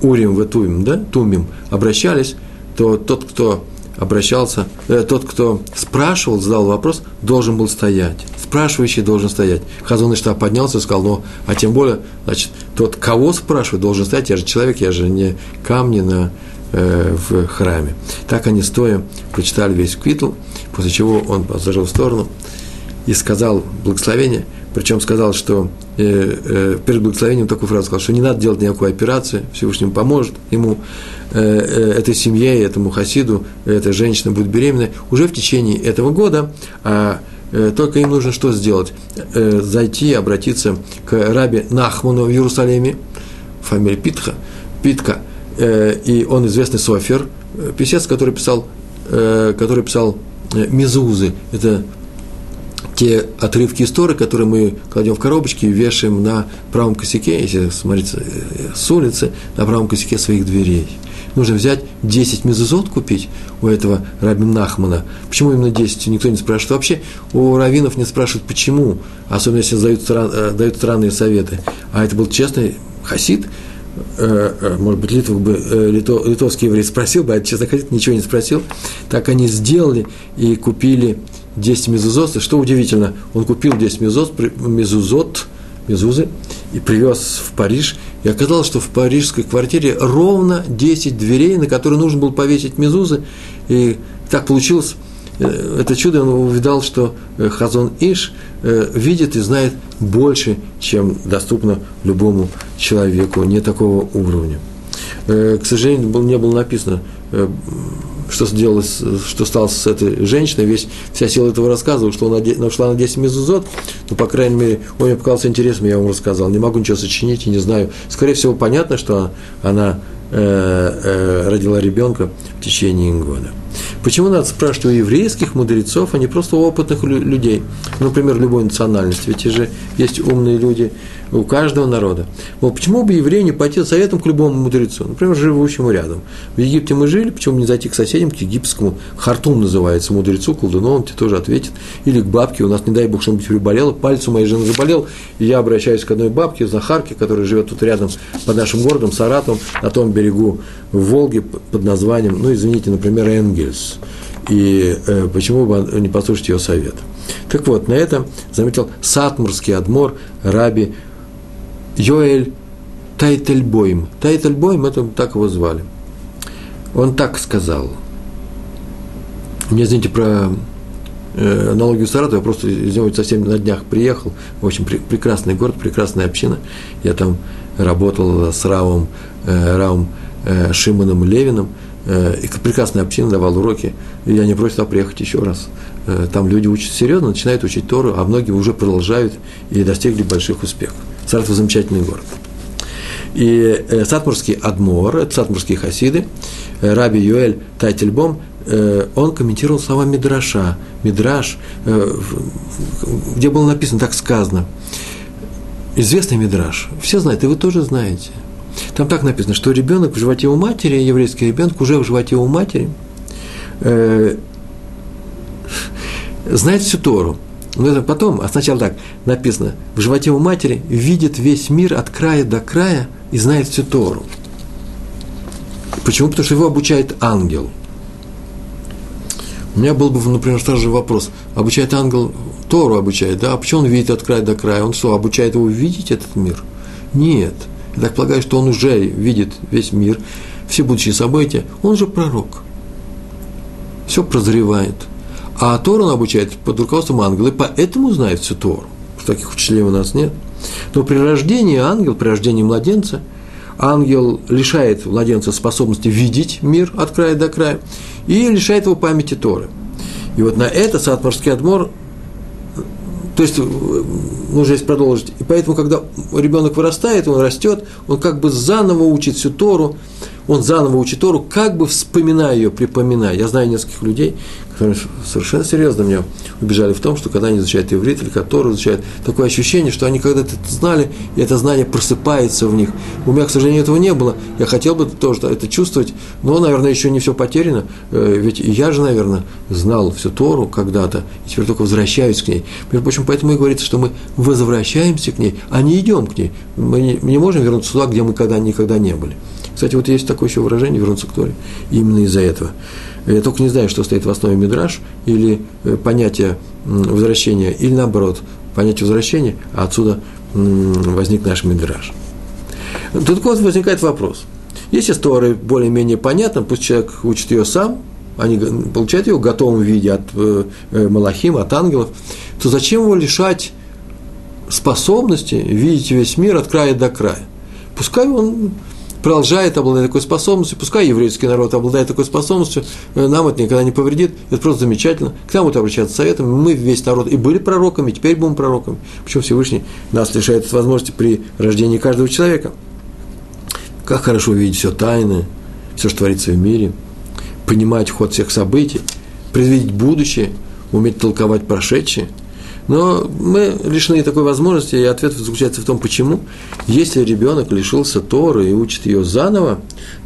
Урим в Тувим, да, Тумим обращались, то тот, кто обращался, э, тот, кто спрашивал, задал вопрос, должен был стоять. Спрашивающий должен стоять. Хазон штаб поднялся и сказал, ну, а тем более, значит, тот, кого спрашивает, должен стоять. Я же человек, я же не камни на, э, в храме. Так они стоя прочитали весь квитл, после чего он отложил в сторону и сказал благословение, причем сказал, что э, э, перед благословением такую фразу сказал, что не надо делать никакой операции, Всевышний поможет ему, э, э, этой семье, этому хасиду, эта женщина будет беременна уже в течение этого года, а только им нужно что сделать? Э, зайти, обратиться к рабе Нахману в Иерусалиме, фамилия Питха, Питка, э, и он известный софер, э, писец, который писал, э, который писал э, Мезузы, это те отрывки истории, которые мы кладем в коробочки и вешаем на правом косяке, если смотреть э, с улицы, на правом косяке своих дверей. Нужно взять 10 мезузот купить у этого Раби Нахмана. Почему именно 10? Никто не спрашивает. Вообще у раввинов не спрашивают, почему, особенно если дают, э, дают странные советы. А это был честный хасид, э, может быть, Литвок бы, лито, литовский еврей спросил бы, а честно хасид ничего не спросил. Так они сделали и купили 10 мезузот, и что удивительно, он купил 10 мезузот, мезузот, мезузы, и привез в Париж, и оказалось, что в парижской квартире ровно 10 дверей, на которые нужно было повесить мезузы, и так получилось, э, это чудо он увидал, что э, Хазон Иш э, видит и знает больше, чем доступно любому человеку не такого уровня. К сожалению, не было написано, что сделалось, что стало с этой женщиной, весь, вся сила этого рассказывала, что она ушла на 10 мезузот, но, по крайней мере, он мне показался интересным, я вам рассказал. Не могу ничего сочинить и не знаю. Скорее всего, понятно, что она э, э, родила ребенка в течение года. Почему надо спрашивать у еврейских мудрецов, а не просто у опытных людей? Например, любой национальности. Ведь же есть умные люди у каждого народа. Вот почему бы еврею не пойти советом к любому мудрецу, например, живущему рядом? В Египте мы жили, почему не зайти к соседям, к египетскому, Хартум называется, мудрецу, колдуну, он тебе тоже ответит. Или к бабке, у нас, не дай бог, что-нибудь приболело, палец у моей жены заболел, и я обращаюсь к одной бабке, Захарке, которая живет тут рядом под нашим городом, Саратовом, на том берегу Волги под названием, ну, извините, например, Энгельс. И э, почему бы не послушать ее совет? Так вот, на это заметил Сатмурский адмор Раби Йоэль Тайтельбойм. Тайтельбойм, это так его звали. Он так сказал. Мне, извините, про э, аналогию Саратова, я просто из него совсем на днях приехал. Общем, при, прекрасный город, прекрасная община. Я там работал с Равом, э, Равом э, Левиным. Э, и прекрасная община давал уроки. И я не просил туда приехать еще раз. Э, там люди учат серьезно, начинают учить Тору, а многие уже продолжают и достигли больших успехов. Саратов – замечательный город. И э, Сатмурский Адмор, это Сатмурские хасиды, э, Раби Юэль Тайтельбом, э, он комментировал слова Мидраша. Мидраш, где было написано, так сказано. Известный Мидраш. Все знают, и вы тоже знаете. Там так написано, что ребенок в животе у матери, еврейский ребенок уже в животе у матери, знает всю Тору. Но это потом, а сначала так написано, в животе у матери видит весь мир от края до края и знает всю Тору. Почему? Потому что его обучает ангел. У меня был бы, например, тот же вопрос. Обучает ангел, Тору обучает, да? А почему он видит от края до края? Он что, обучает его видеть этот мир? Нет. Я так полагаю, что он уже видит весь мир, все будущие события. Он же пророк. Все прозревает – а Тору он обучает под руководством ангела, и поэтому знает всю Тору. Таких учителей у нас нет. Но при рождении ангел, при рождении младенца, ангел лишает младенца способности видеть мир от края до края и лишает его памяти Торы. И вот на это Саатмарский Адмор, то есть, нужно здесь продолжить. И поэтому, когда ребенок вырастает, он растет, он как бы заново учит всю Тору, он заново учит Тору, как бы вспоминая ее, припоминая. Я знаю нескольких людей, которые совершенно серьезно меня убежали в том, что когда они изучают иврит или Тору изучают, такое ощущение, что они когда-то это знали, и это знание просыпается в них. У меня, к сожалению, этого не было. Я хотел бы тоже это чувствовать, но, наверное, еще не все потеряно. Э, ведь я же, наверное, знал всю Тору когда-то, и теперь только возвращаюсь к ней. Между прочим, поэтому и говорится, что мы возвращаемся к ней, а не идем к ней. Мы не, мы не можем вернуться туда, где мы когда, никогда не были. Кстати, вот есть такое еще выражение «вернуться к Торе» именно из-за этого. Я только не знаю, что стоит в основе мидраж, или э, понятие возвращения, или наоборот, понятие возвращения, а отсюда возник наш мидраж. Тут вот возникает вопрос. Если с более-менее понятно, пусть человек учит ее сам, они получают ее в готовом виде от э, э, Малахим, от ангелов, то зачем его лишать способности видеть весь мир от края до края? Пускай он продолжает обладать такой способностью, пускай еврейский народ обладает такой способностью, э, нам это никогда не повредит, это просто замечательно. К нам вот обращаться советом, мы весь народ и были пророками, и теперь будем пророками. Почему Всевышний нас лишает возможности при рождении каждого человека? Как хорошо увидеть все тайное, все, что творится в мире, понимать ход всех событий, предвидеть будущее, уметь толковать прошедшее – но мы лишены такой возможности, и ответ заключается в том, почему. Если ребенок лишился Торы и учит ее заново,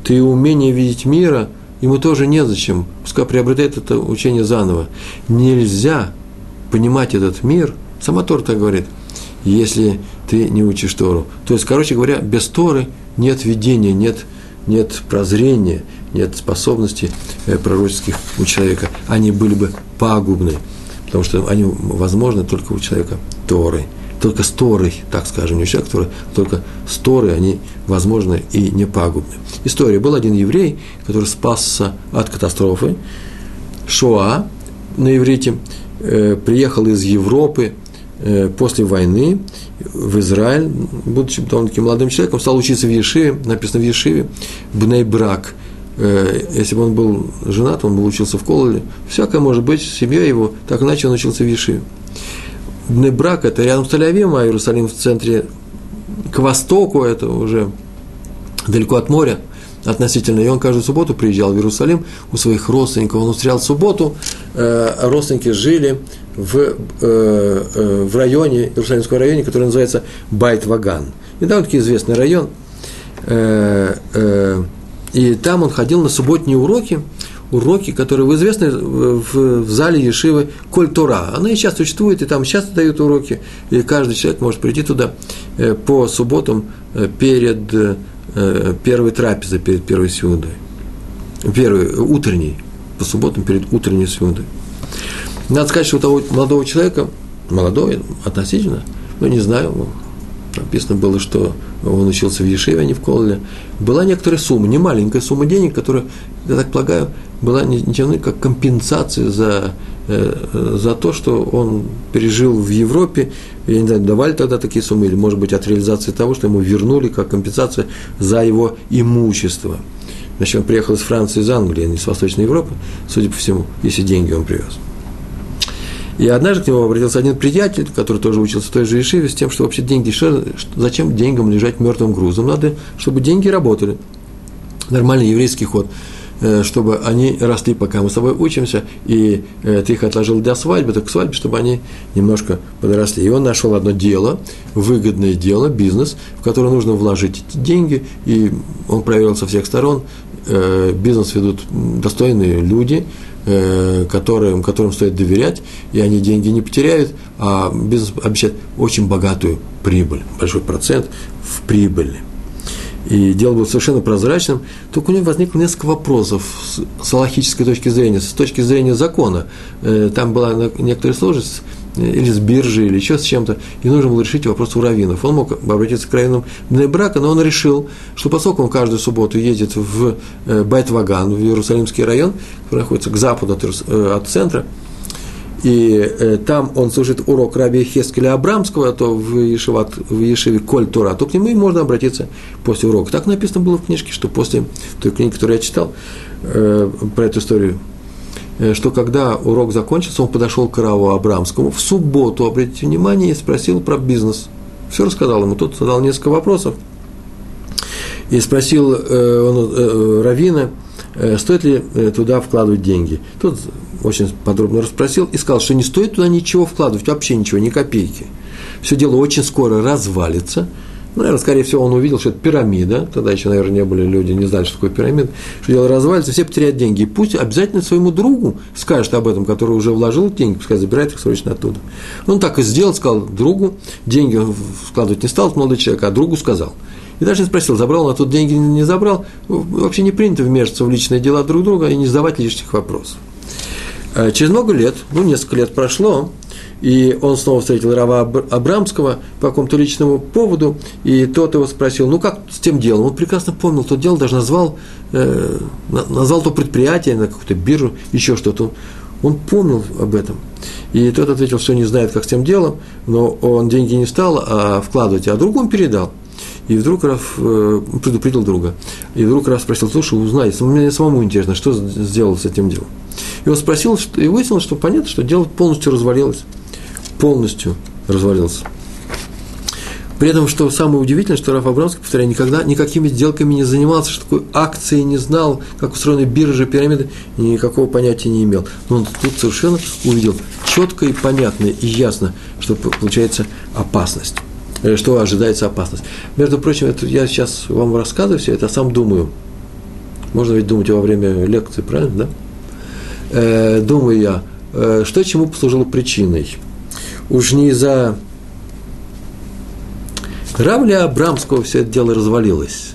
то и умение видеть мира ему тоже незачем. Пускай приобретает это учение заново. Нельзя понимать этот мир, сама Тора так говорит, если ты не учишь Тору. То есть, короче говоря, без Торы нет видения, нет, нет прозрения, нет способностей э, пророческих у человека. Они были бы пагубны потому что они возможны только у человека Торы. Только с Торой, так скажем, не у человека Торы, только с Торой они возможны и не пагубны. История. Был один еврей, который спасся от катастрофы, Шоа, на иврите, э, приехал из Европы э, после войны в Израиль, будучи довольно-таки молодым человеком, стал учиться в Ешиве, написано в Ешиве, Бнейбрак. Э, если бы он был женат, он бы учился в Кололе. Всякое может быть, семья его, так иначе он учился в Ешиве. Бнейбрак – это рядом с Тель-Авивом, а Иерусалим в центре, к востоку, это уже далеко от моря – относительно. И он каждую субботу приезжал в Иерусалим у своих родственников. Он встречал субботу, э, родственники жили в, э, в районе, Иерусалимском районе, который называется Байт-Ваган. И довольно-таки известный район. Э, э, и там он ходил на субботние уроки, уроки, которые вы известны в, в зале Ешивы Коль. Она и сейчас существует, и там часто дают уроки, и каждый человек может прийти туда э, по субботам э, перед Э, первой трапезы перед первой сеудой. Первый, утренний, по субботам перед утренней сеудой. Надо сказать, что у того молодого человека, молодой относительно, ну, не знаю, написано было, что он учился в Ешеве, а не в Колле, была некоторая сумма, не маленькая сумма денег, которая, я так полагаю, была ничем как компенсация за, э, за то, что он пережил в Европе, я не знаю, давали тогда такие суммы, или, может быть, от реализации того, что ему вернули как компенсация за его имущество. Значит, он приехал из Франции, из Англии, а не из Восточной Европы, судя по всему, если деньги он привез. И однажды к нему обратился один приятель, который тоже учился в той же Ешиве, с тем, что вообще деньги, зачем деньгам лежать мертвым грузом? Надо, чтобы деньги работали. Нормальный еврейский ход э, чтобы они росли, пока мы с тобой учимся, и э, ты их отложил для свадьбы, так к свадьбе, чтобы они немножко подросли. И он нашел одно дело, выгодное дело, бизнес, в которое нужно вложить эти деньги, и он проверил со всех сторон, э, бизнес ведут достойные люди, которым, которым стоит доверять, и они деньги не потеряют, а бизнес обещает очень богатую прибыль, большой процент в прибыли. И дело было совершенно прозрачным, только у него возникло несколько вопросов с, с логической точки зрения, с точки зрения закона. Э, там была некоторая сложность, или с биржи, или еще с чем-то, и нужно было решить вопрос у раввинов. Он мог обратиться к раввинам брака, но он решил, что поскольку он каждую субботу едет в э, Байтваган, в Иерусалимский район, который находится к западу от, э, от центра, и э, там он служит урок раби Хескеля Абрамского, а то в, Ешеват, в Ешеве Коль Тора, то к нему и можно обратиться после урока. Так написано было в книжке, что после той книги, которую я читал э, про эту историю, что когда урок закончился, он подошел к Раву Абрамскому в субботу, обратите внимание, и спросил про бизнес. Все рассказал ему, тот задал несколько вопросов. И спросил э, он, э, Равина, э, стоит ли э, туда вкладывать деньги. Тот очень подробно расспросил и сказал, что не стоит туда ничего вкладывать, вообще ничего, ни копейки. Все дело очень скоро развалится – наверное, скорее всего, он увидел, что это пирамида. Тогда еще, наверное, не были люди, не знали, что такое пирамида. Что дело развалится, все потеряют деньги. И пусть обязательно своему другу скажет об этом, который уже вложил деньги, пускай забирает их срочно оттуда. Он так и сделал, сказал другу, деньги он вкладывать не стал, молодой человек, а другу сказал. И даже не спросил, забрал он, а тут деньги не забрал. Вообще не принято вмешиваться в личные дела друг друга и не задавать лишних вопросов. А через много лет, ну, несколько лет прошло, и он снова встретил Рава Абрамского по какому-то личному поводу, и тот его спросил, ну как с тем делом? Он прекрасно помнил то дело, даже назвал, э, назвал то предприятие на какую-то биржу, еще что-то. Он помнил об этом. И тот ответил, что не знает, как с тем делом, но он деньги не стал а вкладывать, а другу он передал. И вдруг Раф э, предупредил друга. И вдруг Раф спросил, слушай, узнай, мне самому интересно, что сделал с этим делом. И он спросил, и выяснилось, что понятно, что дело полностью развалилось полностью развалился. При этом, что самое удивительное, что Раф Абрамский, повторяю, никогда никакими сделками не занимался, что такое акции не знал, как устроены биржи, пирамиды, и никакого понятия не имел. Но он тут совершенно увидел четко и понятно и ясно, что получается опасность, э, что ожидается опасность. Между прочим, это я сейчас вам рассказываю все это, а сам думаю. Можно ведь думать во время лекции, правильно, да? Э, думаю я, э, что чему послужило причиной – уж не из-за Равля Абрамского все это дело развалилось.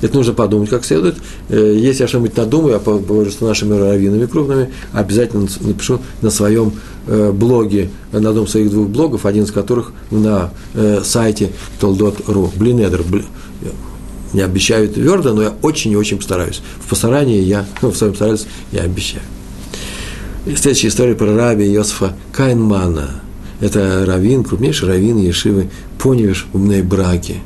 Это нужно подумать как следует. Э, если я что-нибудь надумаю, я поговорю с нашими раввинами крупными, обязательно напишу на своем э, блоге, на одном из своих двух блогов, один из которых на э, сайте toldot.ru. Блинедер. Не обещаю твердо, но я очень и очень постараюсь. В постарании я, ну, в своем старательстве я обещаю. Следующая история про раби Йосифа Кайнмана. Это раввин, крупнейший раввин Ешивы Поневиш в Мнейбраке.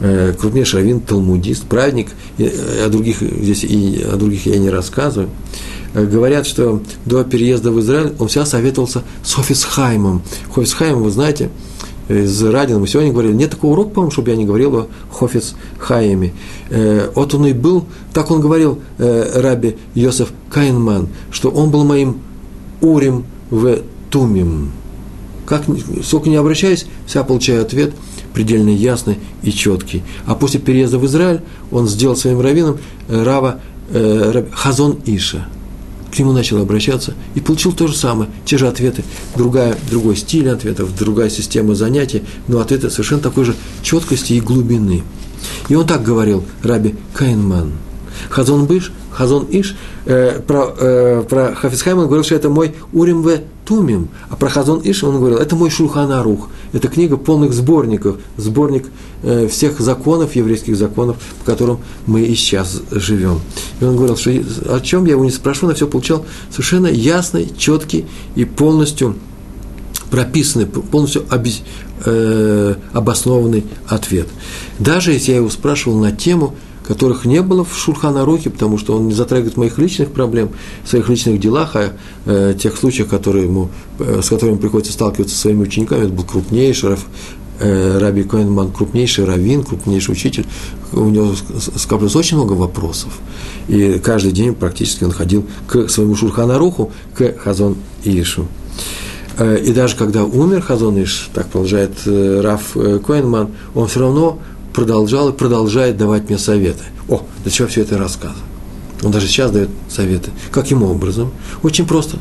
Э, крупнейший раввин, талмудист, праведник. О других, здесь и о других я не рассказываю. Э, говорят, что до переезда в Израиль он всегда советовался с Хофисхаймом. Хофисхайм, вы знаете, из Радина, мы сегодня говорили, нет такого урока, по-моему, чтобы я не говорил о Хофиц Хайеме. Э, вот он и был, так он говорил, э, раби Йосеф Кайнман, что он был моим Урим в Тумим. Как, сколько не обращаюсь, вся получаю ответ предельно ясный и четкий. А после переезда в Израиль он сделал своим раввином э, Рава э, Хазон Иша – к нему начал обращаться и получил то же самое, те же ответы, другая, другой стиль ответов, другая система занятий, но ответы совершенно такой же четкости и глубины. И он так говорил, Раби Кайнман. Хазон Биш, Хазон Иш, э, про, э, про Хафицхайм он говорил, что это мой Урим в Тумим, а про Хазон Иш он говорил, это мой Шульханарух, это книга полных сборников, сборник э, всех законов, еврейских законов, по которым мы и сейчас живем. И он говорил, что о чем я его не спрошу, на все получал совершенно ясный, четкий и полностью прописанный, полностью обез, э, обоснованный ответ. Даже если я его спрашивал на тему, которых не было в Шурхана-Рухе, потому что он не затрагивает моих личных проблем, своих личных делах, а э, тех случаях, которые ему, э, с которыми приходится сталкиваться со своими учениками. Это был крупнейший э, Раби Коэнман, крупнейший раввин, крупнейший учитель. У него скопилось очень много вопросов. И каждый день практически он ходил к своему Шурхана-Руху, к Хазон Ишу. Э, и даже когда умер Хазон Иш, так продолжает э, Раф э, Коэнман, он все равно продолжал и продолжает давать мне советы. О, для чего все это рассказываю? Он даже сейчас дает советы. Каким образом? Очень просто.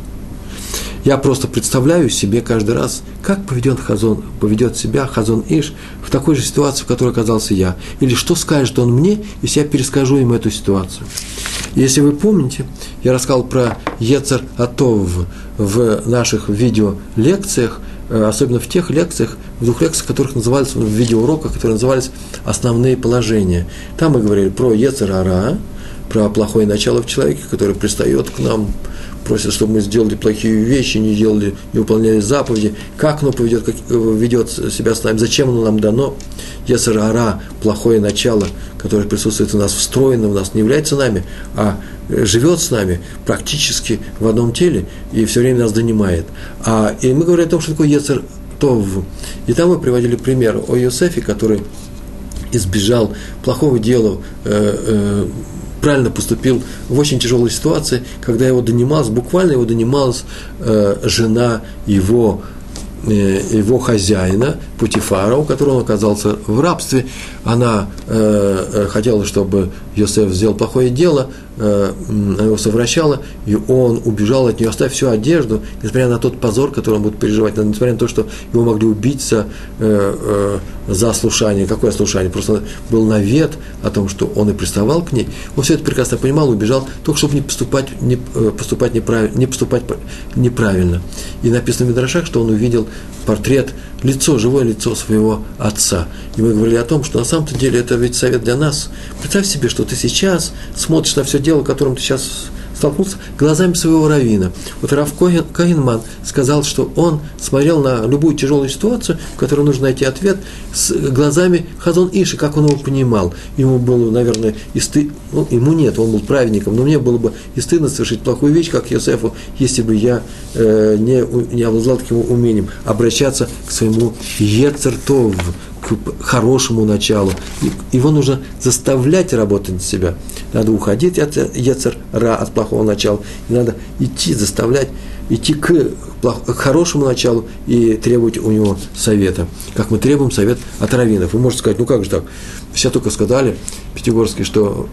Я просто представляю себе каждый раз, как поведет Хазон, поведет себя Хазон Иш в такой же ситуации, в которой оказался я. Или что скажет он мне, если я перескажу ему эту ситуацию. Если вы помните, я рассказал про Ецер Атов в наших видеолекциях – Э, особенно в тех лекциях, в двух лекциях, которых назывались, в видеоуроках, которые назывались «Основные положения». Там мы говорили про Ецерара, про плохое начало в человеке, который пристает к нам, просит, чтобы мы сделали плохие вещи, не делали, не выполняли заповеди, как оно поведет, как, э, ведет себя с нами, зачем оно нам дано. Ецерара, плохое начало, которое присутствует у нас, встроено в нас, не является нами, а живет с нами практически в одном теле и все время нас донимает. А, и мы говорим о том, что такое Ецер Тов. И там мы приводили пример о Йосефе, который избежал плохого дела, э, э, правильно поступил в очень тяжелой ситуации, когда его донималась, буквально его донималась э, жена его его хозяина, Путифара, у которого он оказался в рабстве, она э, э хотела, чтобы Йосеф сделал плохое дело, э, она его совращала, и он убежал от нее, оставив всю одежду, несмотря на тот позор, который он будет переживать, несмотря на то, что его могли убить за, э, э, за слушание. Какое слушание? Просто был навет о том, что он и приставал к ней. Он все это прекрасно понимал, убежал, только чтобы не поступать, не, поступать, неправильно, не поступать неправильно. И написано в Мидрашах, что он увидел портрет, лицо, живое лицо своего отца. И мы говорили о том, что на самом-то деле это ведь совет для нас. Представь себе, что ты сейчас смотришь на все дело, которым ты сейчас столкнулся глазами своего равина. Вот Рав Кагенман сказал, что он смотрел на любую тяжелую ситуацию, в которой нужно найти ответ, с глазами Хазон Иши, как он его понимал. Ему было, наверное, и стыд, ну, ему нет, он был праведником, но мне было бы и стыдно совершить плохую вещь, как Йосефу, если бы я э, не, не обладал таким умением обращаться к своему Ецертову, хорошему началу. Его нужно заставлять работать на себя. Надо уходить от яцер-ра, от плохого начала. И надо идти, заставлять, идти к, к хорошему началу и требовать у него совета. Как мы требуем совет от раввинов. Вы можете сказать, ну как же так? Все только сказали, Пятигорские, что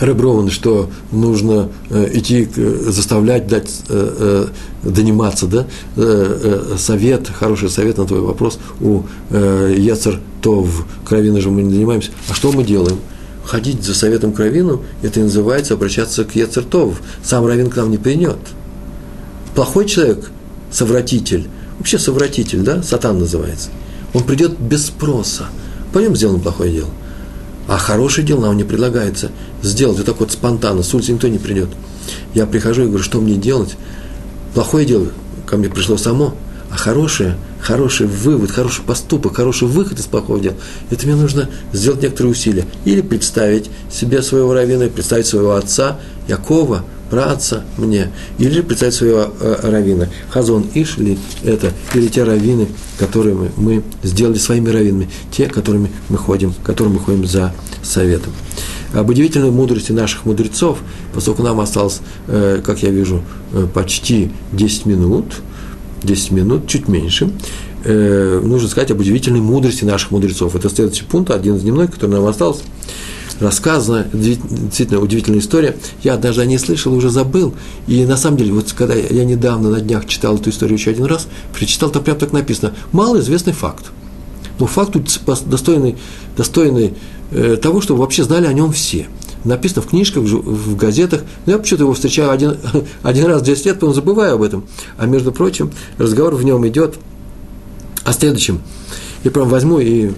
Реброван, что нужно э, идти, заставлять, дать, э, э, да, совет, хороший совет на твой вопрос у Яцер Тов, кровины же мы не донимаемся. А что мы делаем? Ходить за советом кровину, это и называется обращаться к Яцер Тов. Сам Равин к нам не придет. Плохой человек, совратитель, вообще совратитель, да, сатан называется, он придет без спроса. Пойдем сделаем плохое дело. А хорошее дело нам не предлагается сделать вот так вот спонтанно, с улицы никто не придет. Я прихожу и говорю, что мне делать? плохое дело ко мне пришло само, а хорошее, хороший вывод, хороший поступок, хороший выход из плохого дела, это мне нужно сделать некоторые усилия. Или представить себе своего равина, представить своего отца, Якова, праца мне, или представить своего э, равина. Хазон Ишли – это или те раввины, которые мы, мы сделали своими раввинами, те, которыми мы ходим, которым мы ходим за советом. Об удивительной мудрости наших мудрецов, поскольку нам осталось, э, как я вижу, э, почти 10 минут, 10 минут, чуть меньше, нужно сказать об удивительной мудрости наших мудрецов. Это следующий пункт, один из дневной, который нам остался рассказана, действительно удивительная история. Я даже о ней слышал, уже забыл. И на самом деле, вот когда я недавно на днях читал эту историю еще один раз, прочитал, там прям так написано, малоизвестный факт. Но факт достойный, достойный э, того, чтобы вообще знали о нем все. Написано в книжках, в, газетах. Но я почему-то его встречаю один, один раз в 10 лет, потом забываю об этом. А между прочим, разговор в нем идет о следующем. Я прям возьму и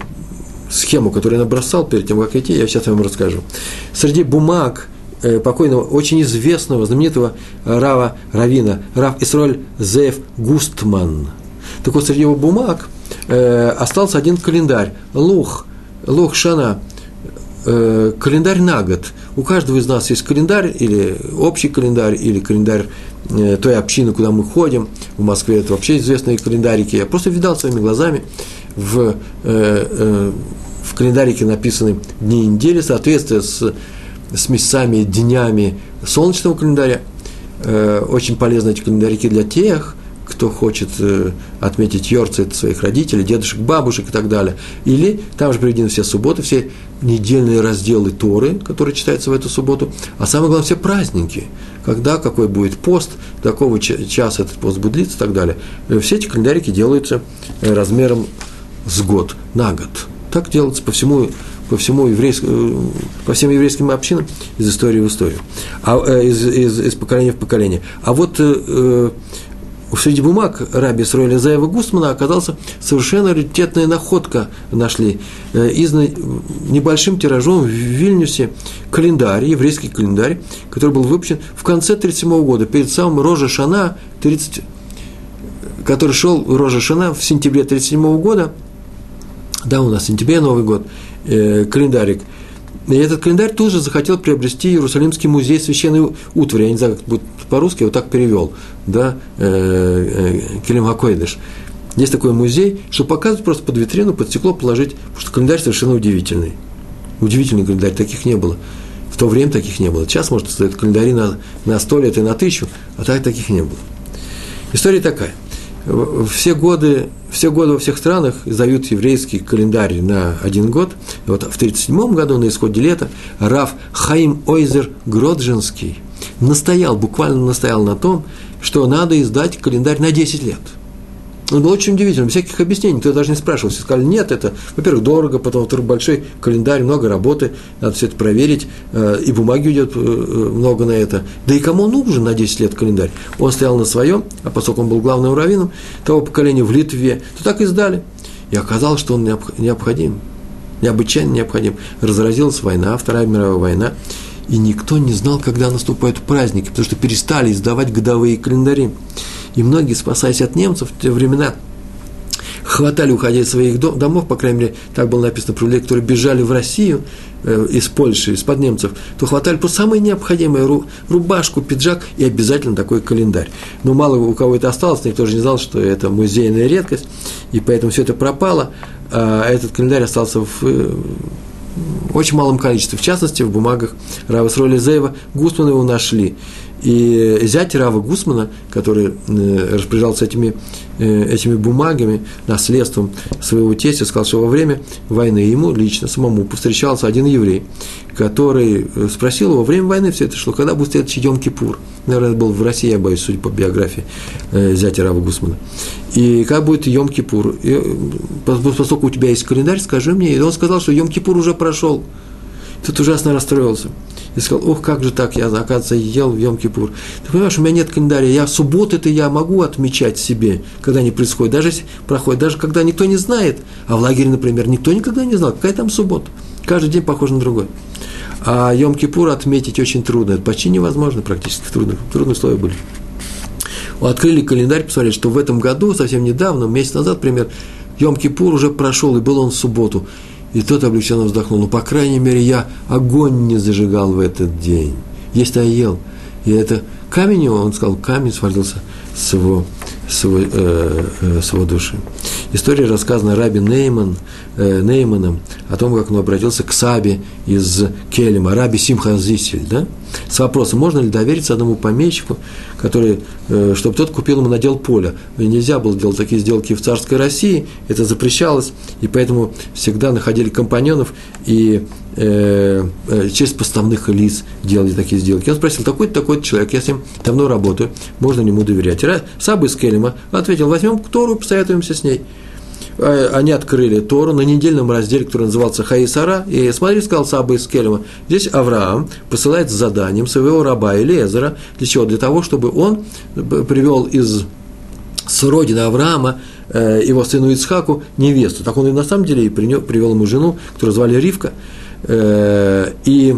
схему, которую я набросал перед тем, как идти, я сейчас вам расскажу. Среди бумаг э, покойного, очень известного, знаменитого Рава Равина, Рав Исроль Зеев Густман. Так вот, среди его бумаг э, остался один календарь, Лух, Лух Шана, э, календарь на год. У каждого из нас есть календарь, или общий календарь, или календарь э, той общины, куда мы ходим. В Москве это вообще известные календарики. Я просто видал своими глазами в, э, э, в календарике написаны дни недели, соответствие с, с месяцами, днями солнечного календаря. Очень полезны эти календарики для тех, кто хочет э, отметить Йорцит своих родителей, дедушек, бабушек и так далее. Или там же приведены все субботы, все недельные разделы Торы, которые читаются в эту субботу, а самое главное, все праздники, когда какой будет пост, до какого часа этот пост будет длиться и так далее. Э, все эти календарики делаются э, размером с год на год. Так делается по всему, по всему еврейскому, по всем еврейским общинам из истории в историю, а, из, из, из поколения в поколение. А вот э, э, среди бумаг раби Сроиля Заева Густмана оказался совершенно раритетная находка нашли. Э, из небольшим тиражом в Вильнюсе календарь, еврейский календарь, который был выпущен в конце 1937 года, перед самым Рожа Шана, 30, который шел Рожа Шана в сентябре 1937 года – да, у нас в сентябре Новый год, э, календарик. И этот календарь тоже захотел приобрести Иерусалимский музей священной утвари. Я не знаю, как будет по-русски, вот так перевел, да, э, э, Келем Хакойдыш. Есть такой музей, что показывать просто под витрину, под стекло положить, потому что календарь совершенно удивительный. Удивительный календарь, таких не было. В то время таких не было. Сейчас, может, стоят календари на, на 100 лет и на тысячу, а так таких не было. История такая – все годы, все годы во всех странах издают еврейский календарь на один год. вот в 1937 году, на исходе лета, Раф Хаим Ойзер Гроджинский настоял, буквально настоял на том, что надо издать календарь на 10 лет – был очень удивительным, всяких объяснений, кто даже не спрашивал. Все сказали, нет, это, во-первых, дорого, потом, во-вторых, большой календарь, много работы, надо все это проверить, э, и бумаги уйдет э, много на это. Да и кому нужен на 10 лет календарь? Он стоял на своем, а поскольку он был главным раввином того поколения в Литве, то так и сдали. И оказалось, что он необходим, необычайно необходим. Разразилась война, Вторая мировая война, и никто не знал, когда наступают праздники, потому что перестали издавать годовые календари. И многие, спасаясь от немцев в те времена, хватали, уходя из своих домов, по крайней мере, так было написано про людей, которые бежали в Россию э, из Польши, из-под немцев, то хватали по самое необходимое ру, рубашку, пиджак и обязательно такой календарь. Но мало у кого это осталось, никто же не знал, что это музейная редкость, и поэтому все это пропало, а этот календарь остался в э, очень малом количестве, в частности, в бумагах Рава Сроли Зеева, Гусмана его нашли. И зять Рава Гусмана, который э, распоряжался этими, э, этими бумагами, наследством своего тестя, сказал, что во время войны ему лично, самому, повстречался один еврей, который э, спросил его, во время войны все это шло, когда будет следующий Йом Кипур? Наверное, это был в России, я боюсь, судя по биографии зятя Рава Гусмана. И как будет Йом Кипур? И, поскольку у тебя есть календарь, скажи мне. И он сказал, что Йом Кипур уже прошел. Тут ужасно расстроился и сказал, ох, как же так, я, оказывается, ел в Йом-Кипур. Ты понимаешь, у меня нет календаря, я субботы-то я могу отмечать себе, когда они происходят, даже проходят, даже когда никто не знает, а в лагере, например, никто никогда не знал, какая там суббота. Каждый день похож на другой. А Йом-Кипур отметить очень трудно, это почти невозможно практически, трудно, трудные условия были. Открыли календарь, посмотрели, что в этом году, совсем недавно, месяц назад, например, Йом-Кипур уже прошел, и был он в субботу. И тот облегченно вздохнул. Ну, по крайней мере, я огонь не зажигал в этот день. Есть-то я ел. И это камень он сказал, камень свалился с его, с его, э, э, с его души. История рассказана Раби Нейман, э, Нейманом о том, как он обратился к Сабе из Келема, Раби Симхазисель, да? с вопросом, можно ли довериться одному помещику, который, э, чтобы тот купил ему надел поле. Нельзя было делать такие сделки в царской России, это запрещалось, и поэтому всегда находили компаньонов и э, э, через поставных лиц делали такие сделки. Он спросил, такой-то, такой-то человек, я с ним давно работаю, можно ли ему доверять? Саба из Келема ответил, возьмем Тору, посоветуемся с ней. Э, они открыли Тору на недельном разделе, который назывался Хаисара, и смотри, сказал Саба из Келема, здесь Авраам посылает с заданием своего раба Элезера, для чего? Для того, чтобы он привел из с родины Авраама э, его сыну Ицхаку невесту. Так он и на самом деле и привел ему жену, которую звали Ривка, и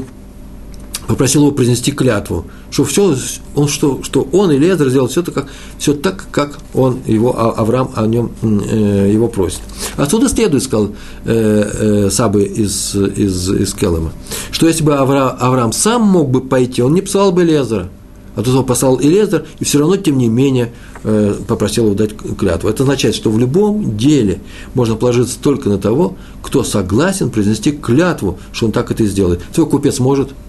попросил его произнести клятву, что все, он, что, что он и Лезер сделал все, так, все так, как он, его, а, Авраам о нем э, его просит. Отсюда следует, сказал э, э, Сабы из, из, из Келема, что если бы Авра, Авраам сам мог бы пойти, он не послал бы Лезера, а тут он послал Элезер, и все равно, тем не менее, э, попросил его дать клятву. Это означает, что в любом деле можно положиться только на того, кто согласен произнести клятву, что он так это и сделает. Твой купец может –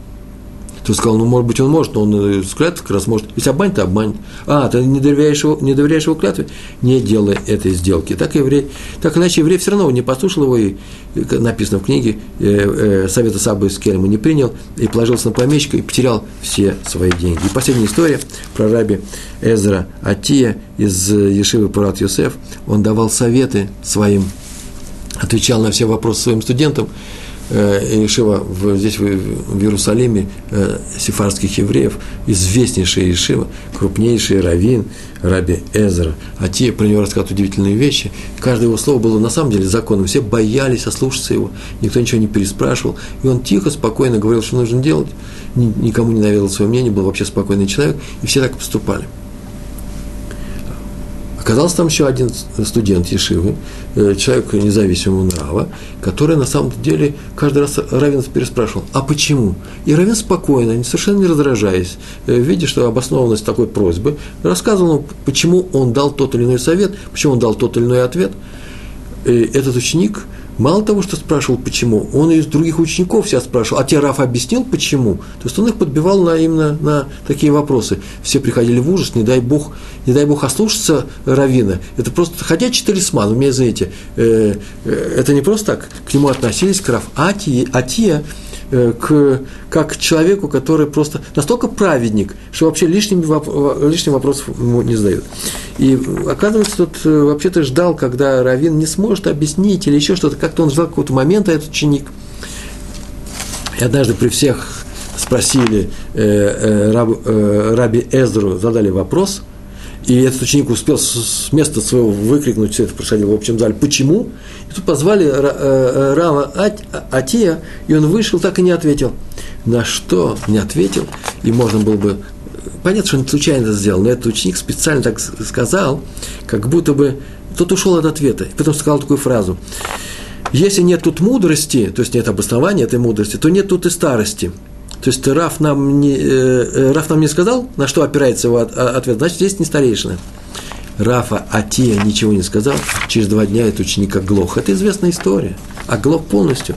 ты сказал, ну, может быть, он может, но он с клятвой как раз может. Если обманет, то обманет. А, ты не доверяешь его, не доверяешь его клятве? Не делай этой сделки. Так еврей, так иначе еврей все равно не послушал его, и написано в книге, э, э, совета Сабы из Кельма не принял, и положился на помещика, и потерял все свои деньги. И последняя история про раби Эзра Атия из Ешивы Пурат Юсеф. Он давал советы своим, отвечал на все вопросы своим студентам, э, Ешива в, здесь в, в Иерусалиме э, сефарских евреев, известнейшая Ешива, крупнейший раввин, раби Эзра, а те про него рассказывают удивительные вещи. Каждое его слово было на самом деле законом, все боялись ослушаться его, никто ничего не переспрашивал, и он тихо, спокойно говорил, что нужно делать, никому не наведал свое мнение, был вообще спокойный человек, и все так поступали. Оказался там еще один студент Ешивы, э, человек независимого нрава, который на самом деле каждый раз Равин переспрашивал, а почему? И Равин спокойно, совершенно не раздражаясь, э, видя, что обоснованность такой просьбы, рассказывал, почему он дал тот или иной совет, почему он дал тот или иной ответ. И этот ученик – Мало того, что спрашивал, почему, он из других учеников себя спрашивал, а тебе Раф объяснил, почему? То есть он их подбивал на, именно на такие вопросы. Все приходили в ужас, не дай Бог, не дай Бог ослушаться Равина. Это просто ходячий талисман, вы меня знаете. Э, э, это не просто так, к нему относились к Раф Атия, Атия к, как к человеку, который просто настолько праведник, что вообще лишним, лишних вопросов ему не задают. И оказывается, тут э, вообще-то ждал, когда Равин не сможет объяснить или еще что-то, как-то он ждал какого-то момента, этот ученик. И однажды при всех спросили э, э, раб, э, Раби Эзру, задали вопрос, и этот ученик успел с места своего выкрикнуть, все это происходило в общем зале, почему? И тут позвали э, э, Рама Атия, и он вышел, так и не ответил. На что не ответил, и можно было бы... Понятно, что он случайно это сделал, но этот ученик специально так сказал, как будто бы тот ушел от ответа. И потом сказал такую фразу. Если нет тут мудрости, то есть нет обоснования этой мудрости, то нет тут и старости. То есть Раф нам не, э, э, Раф нам не сказал, на что опирается его а, ответ, значит, здесь не старейшина. Рафа Атия ничего не сказал, через два дня этот ученик оглох. Это известная история. Оглох полностью.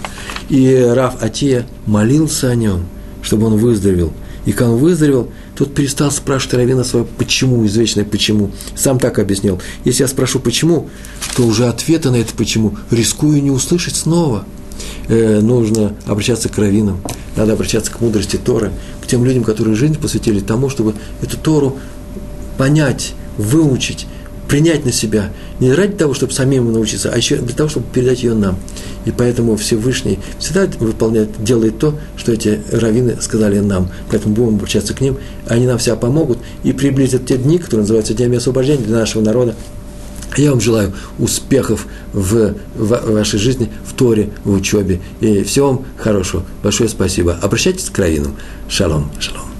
И Раф Атия молился о нем, чтобы он выздоровел. И когда он выздоровел, тот перестал спрашивать Равина свое «почему», извечное «почему». Сам так объяснил. Если я спрошу «почему», то уже ответа на это «почему» рискую не услышать снова – нужно обращаться к раввинам, надо обращаться к мудрости Торы, к тем людям, которые жизнь посвятили тому, чтобы эту Тору понять, выучить, принять на себя, не ради того, чтобы самим научиться, а еще для того, чтобы передать ее нам. И поэтому Всевышний всегда выполняет, делает то, что эти раввины сказали нам. Поэтому будем обращаться к ним, они нам вся помогут и приблизят те дни, которые называются Днями освобождения для нашего народа, я вам желаю успехов в, вашей жизни, в Торе, в учебе. И всего вам хорошего. Большое спасибо. Обращайтесь к раввинам. Шалом, шалом.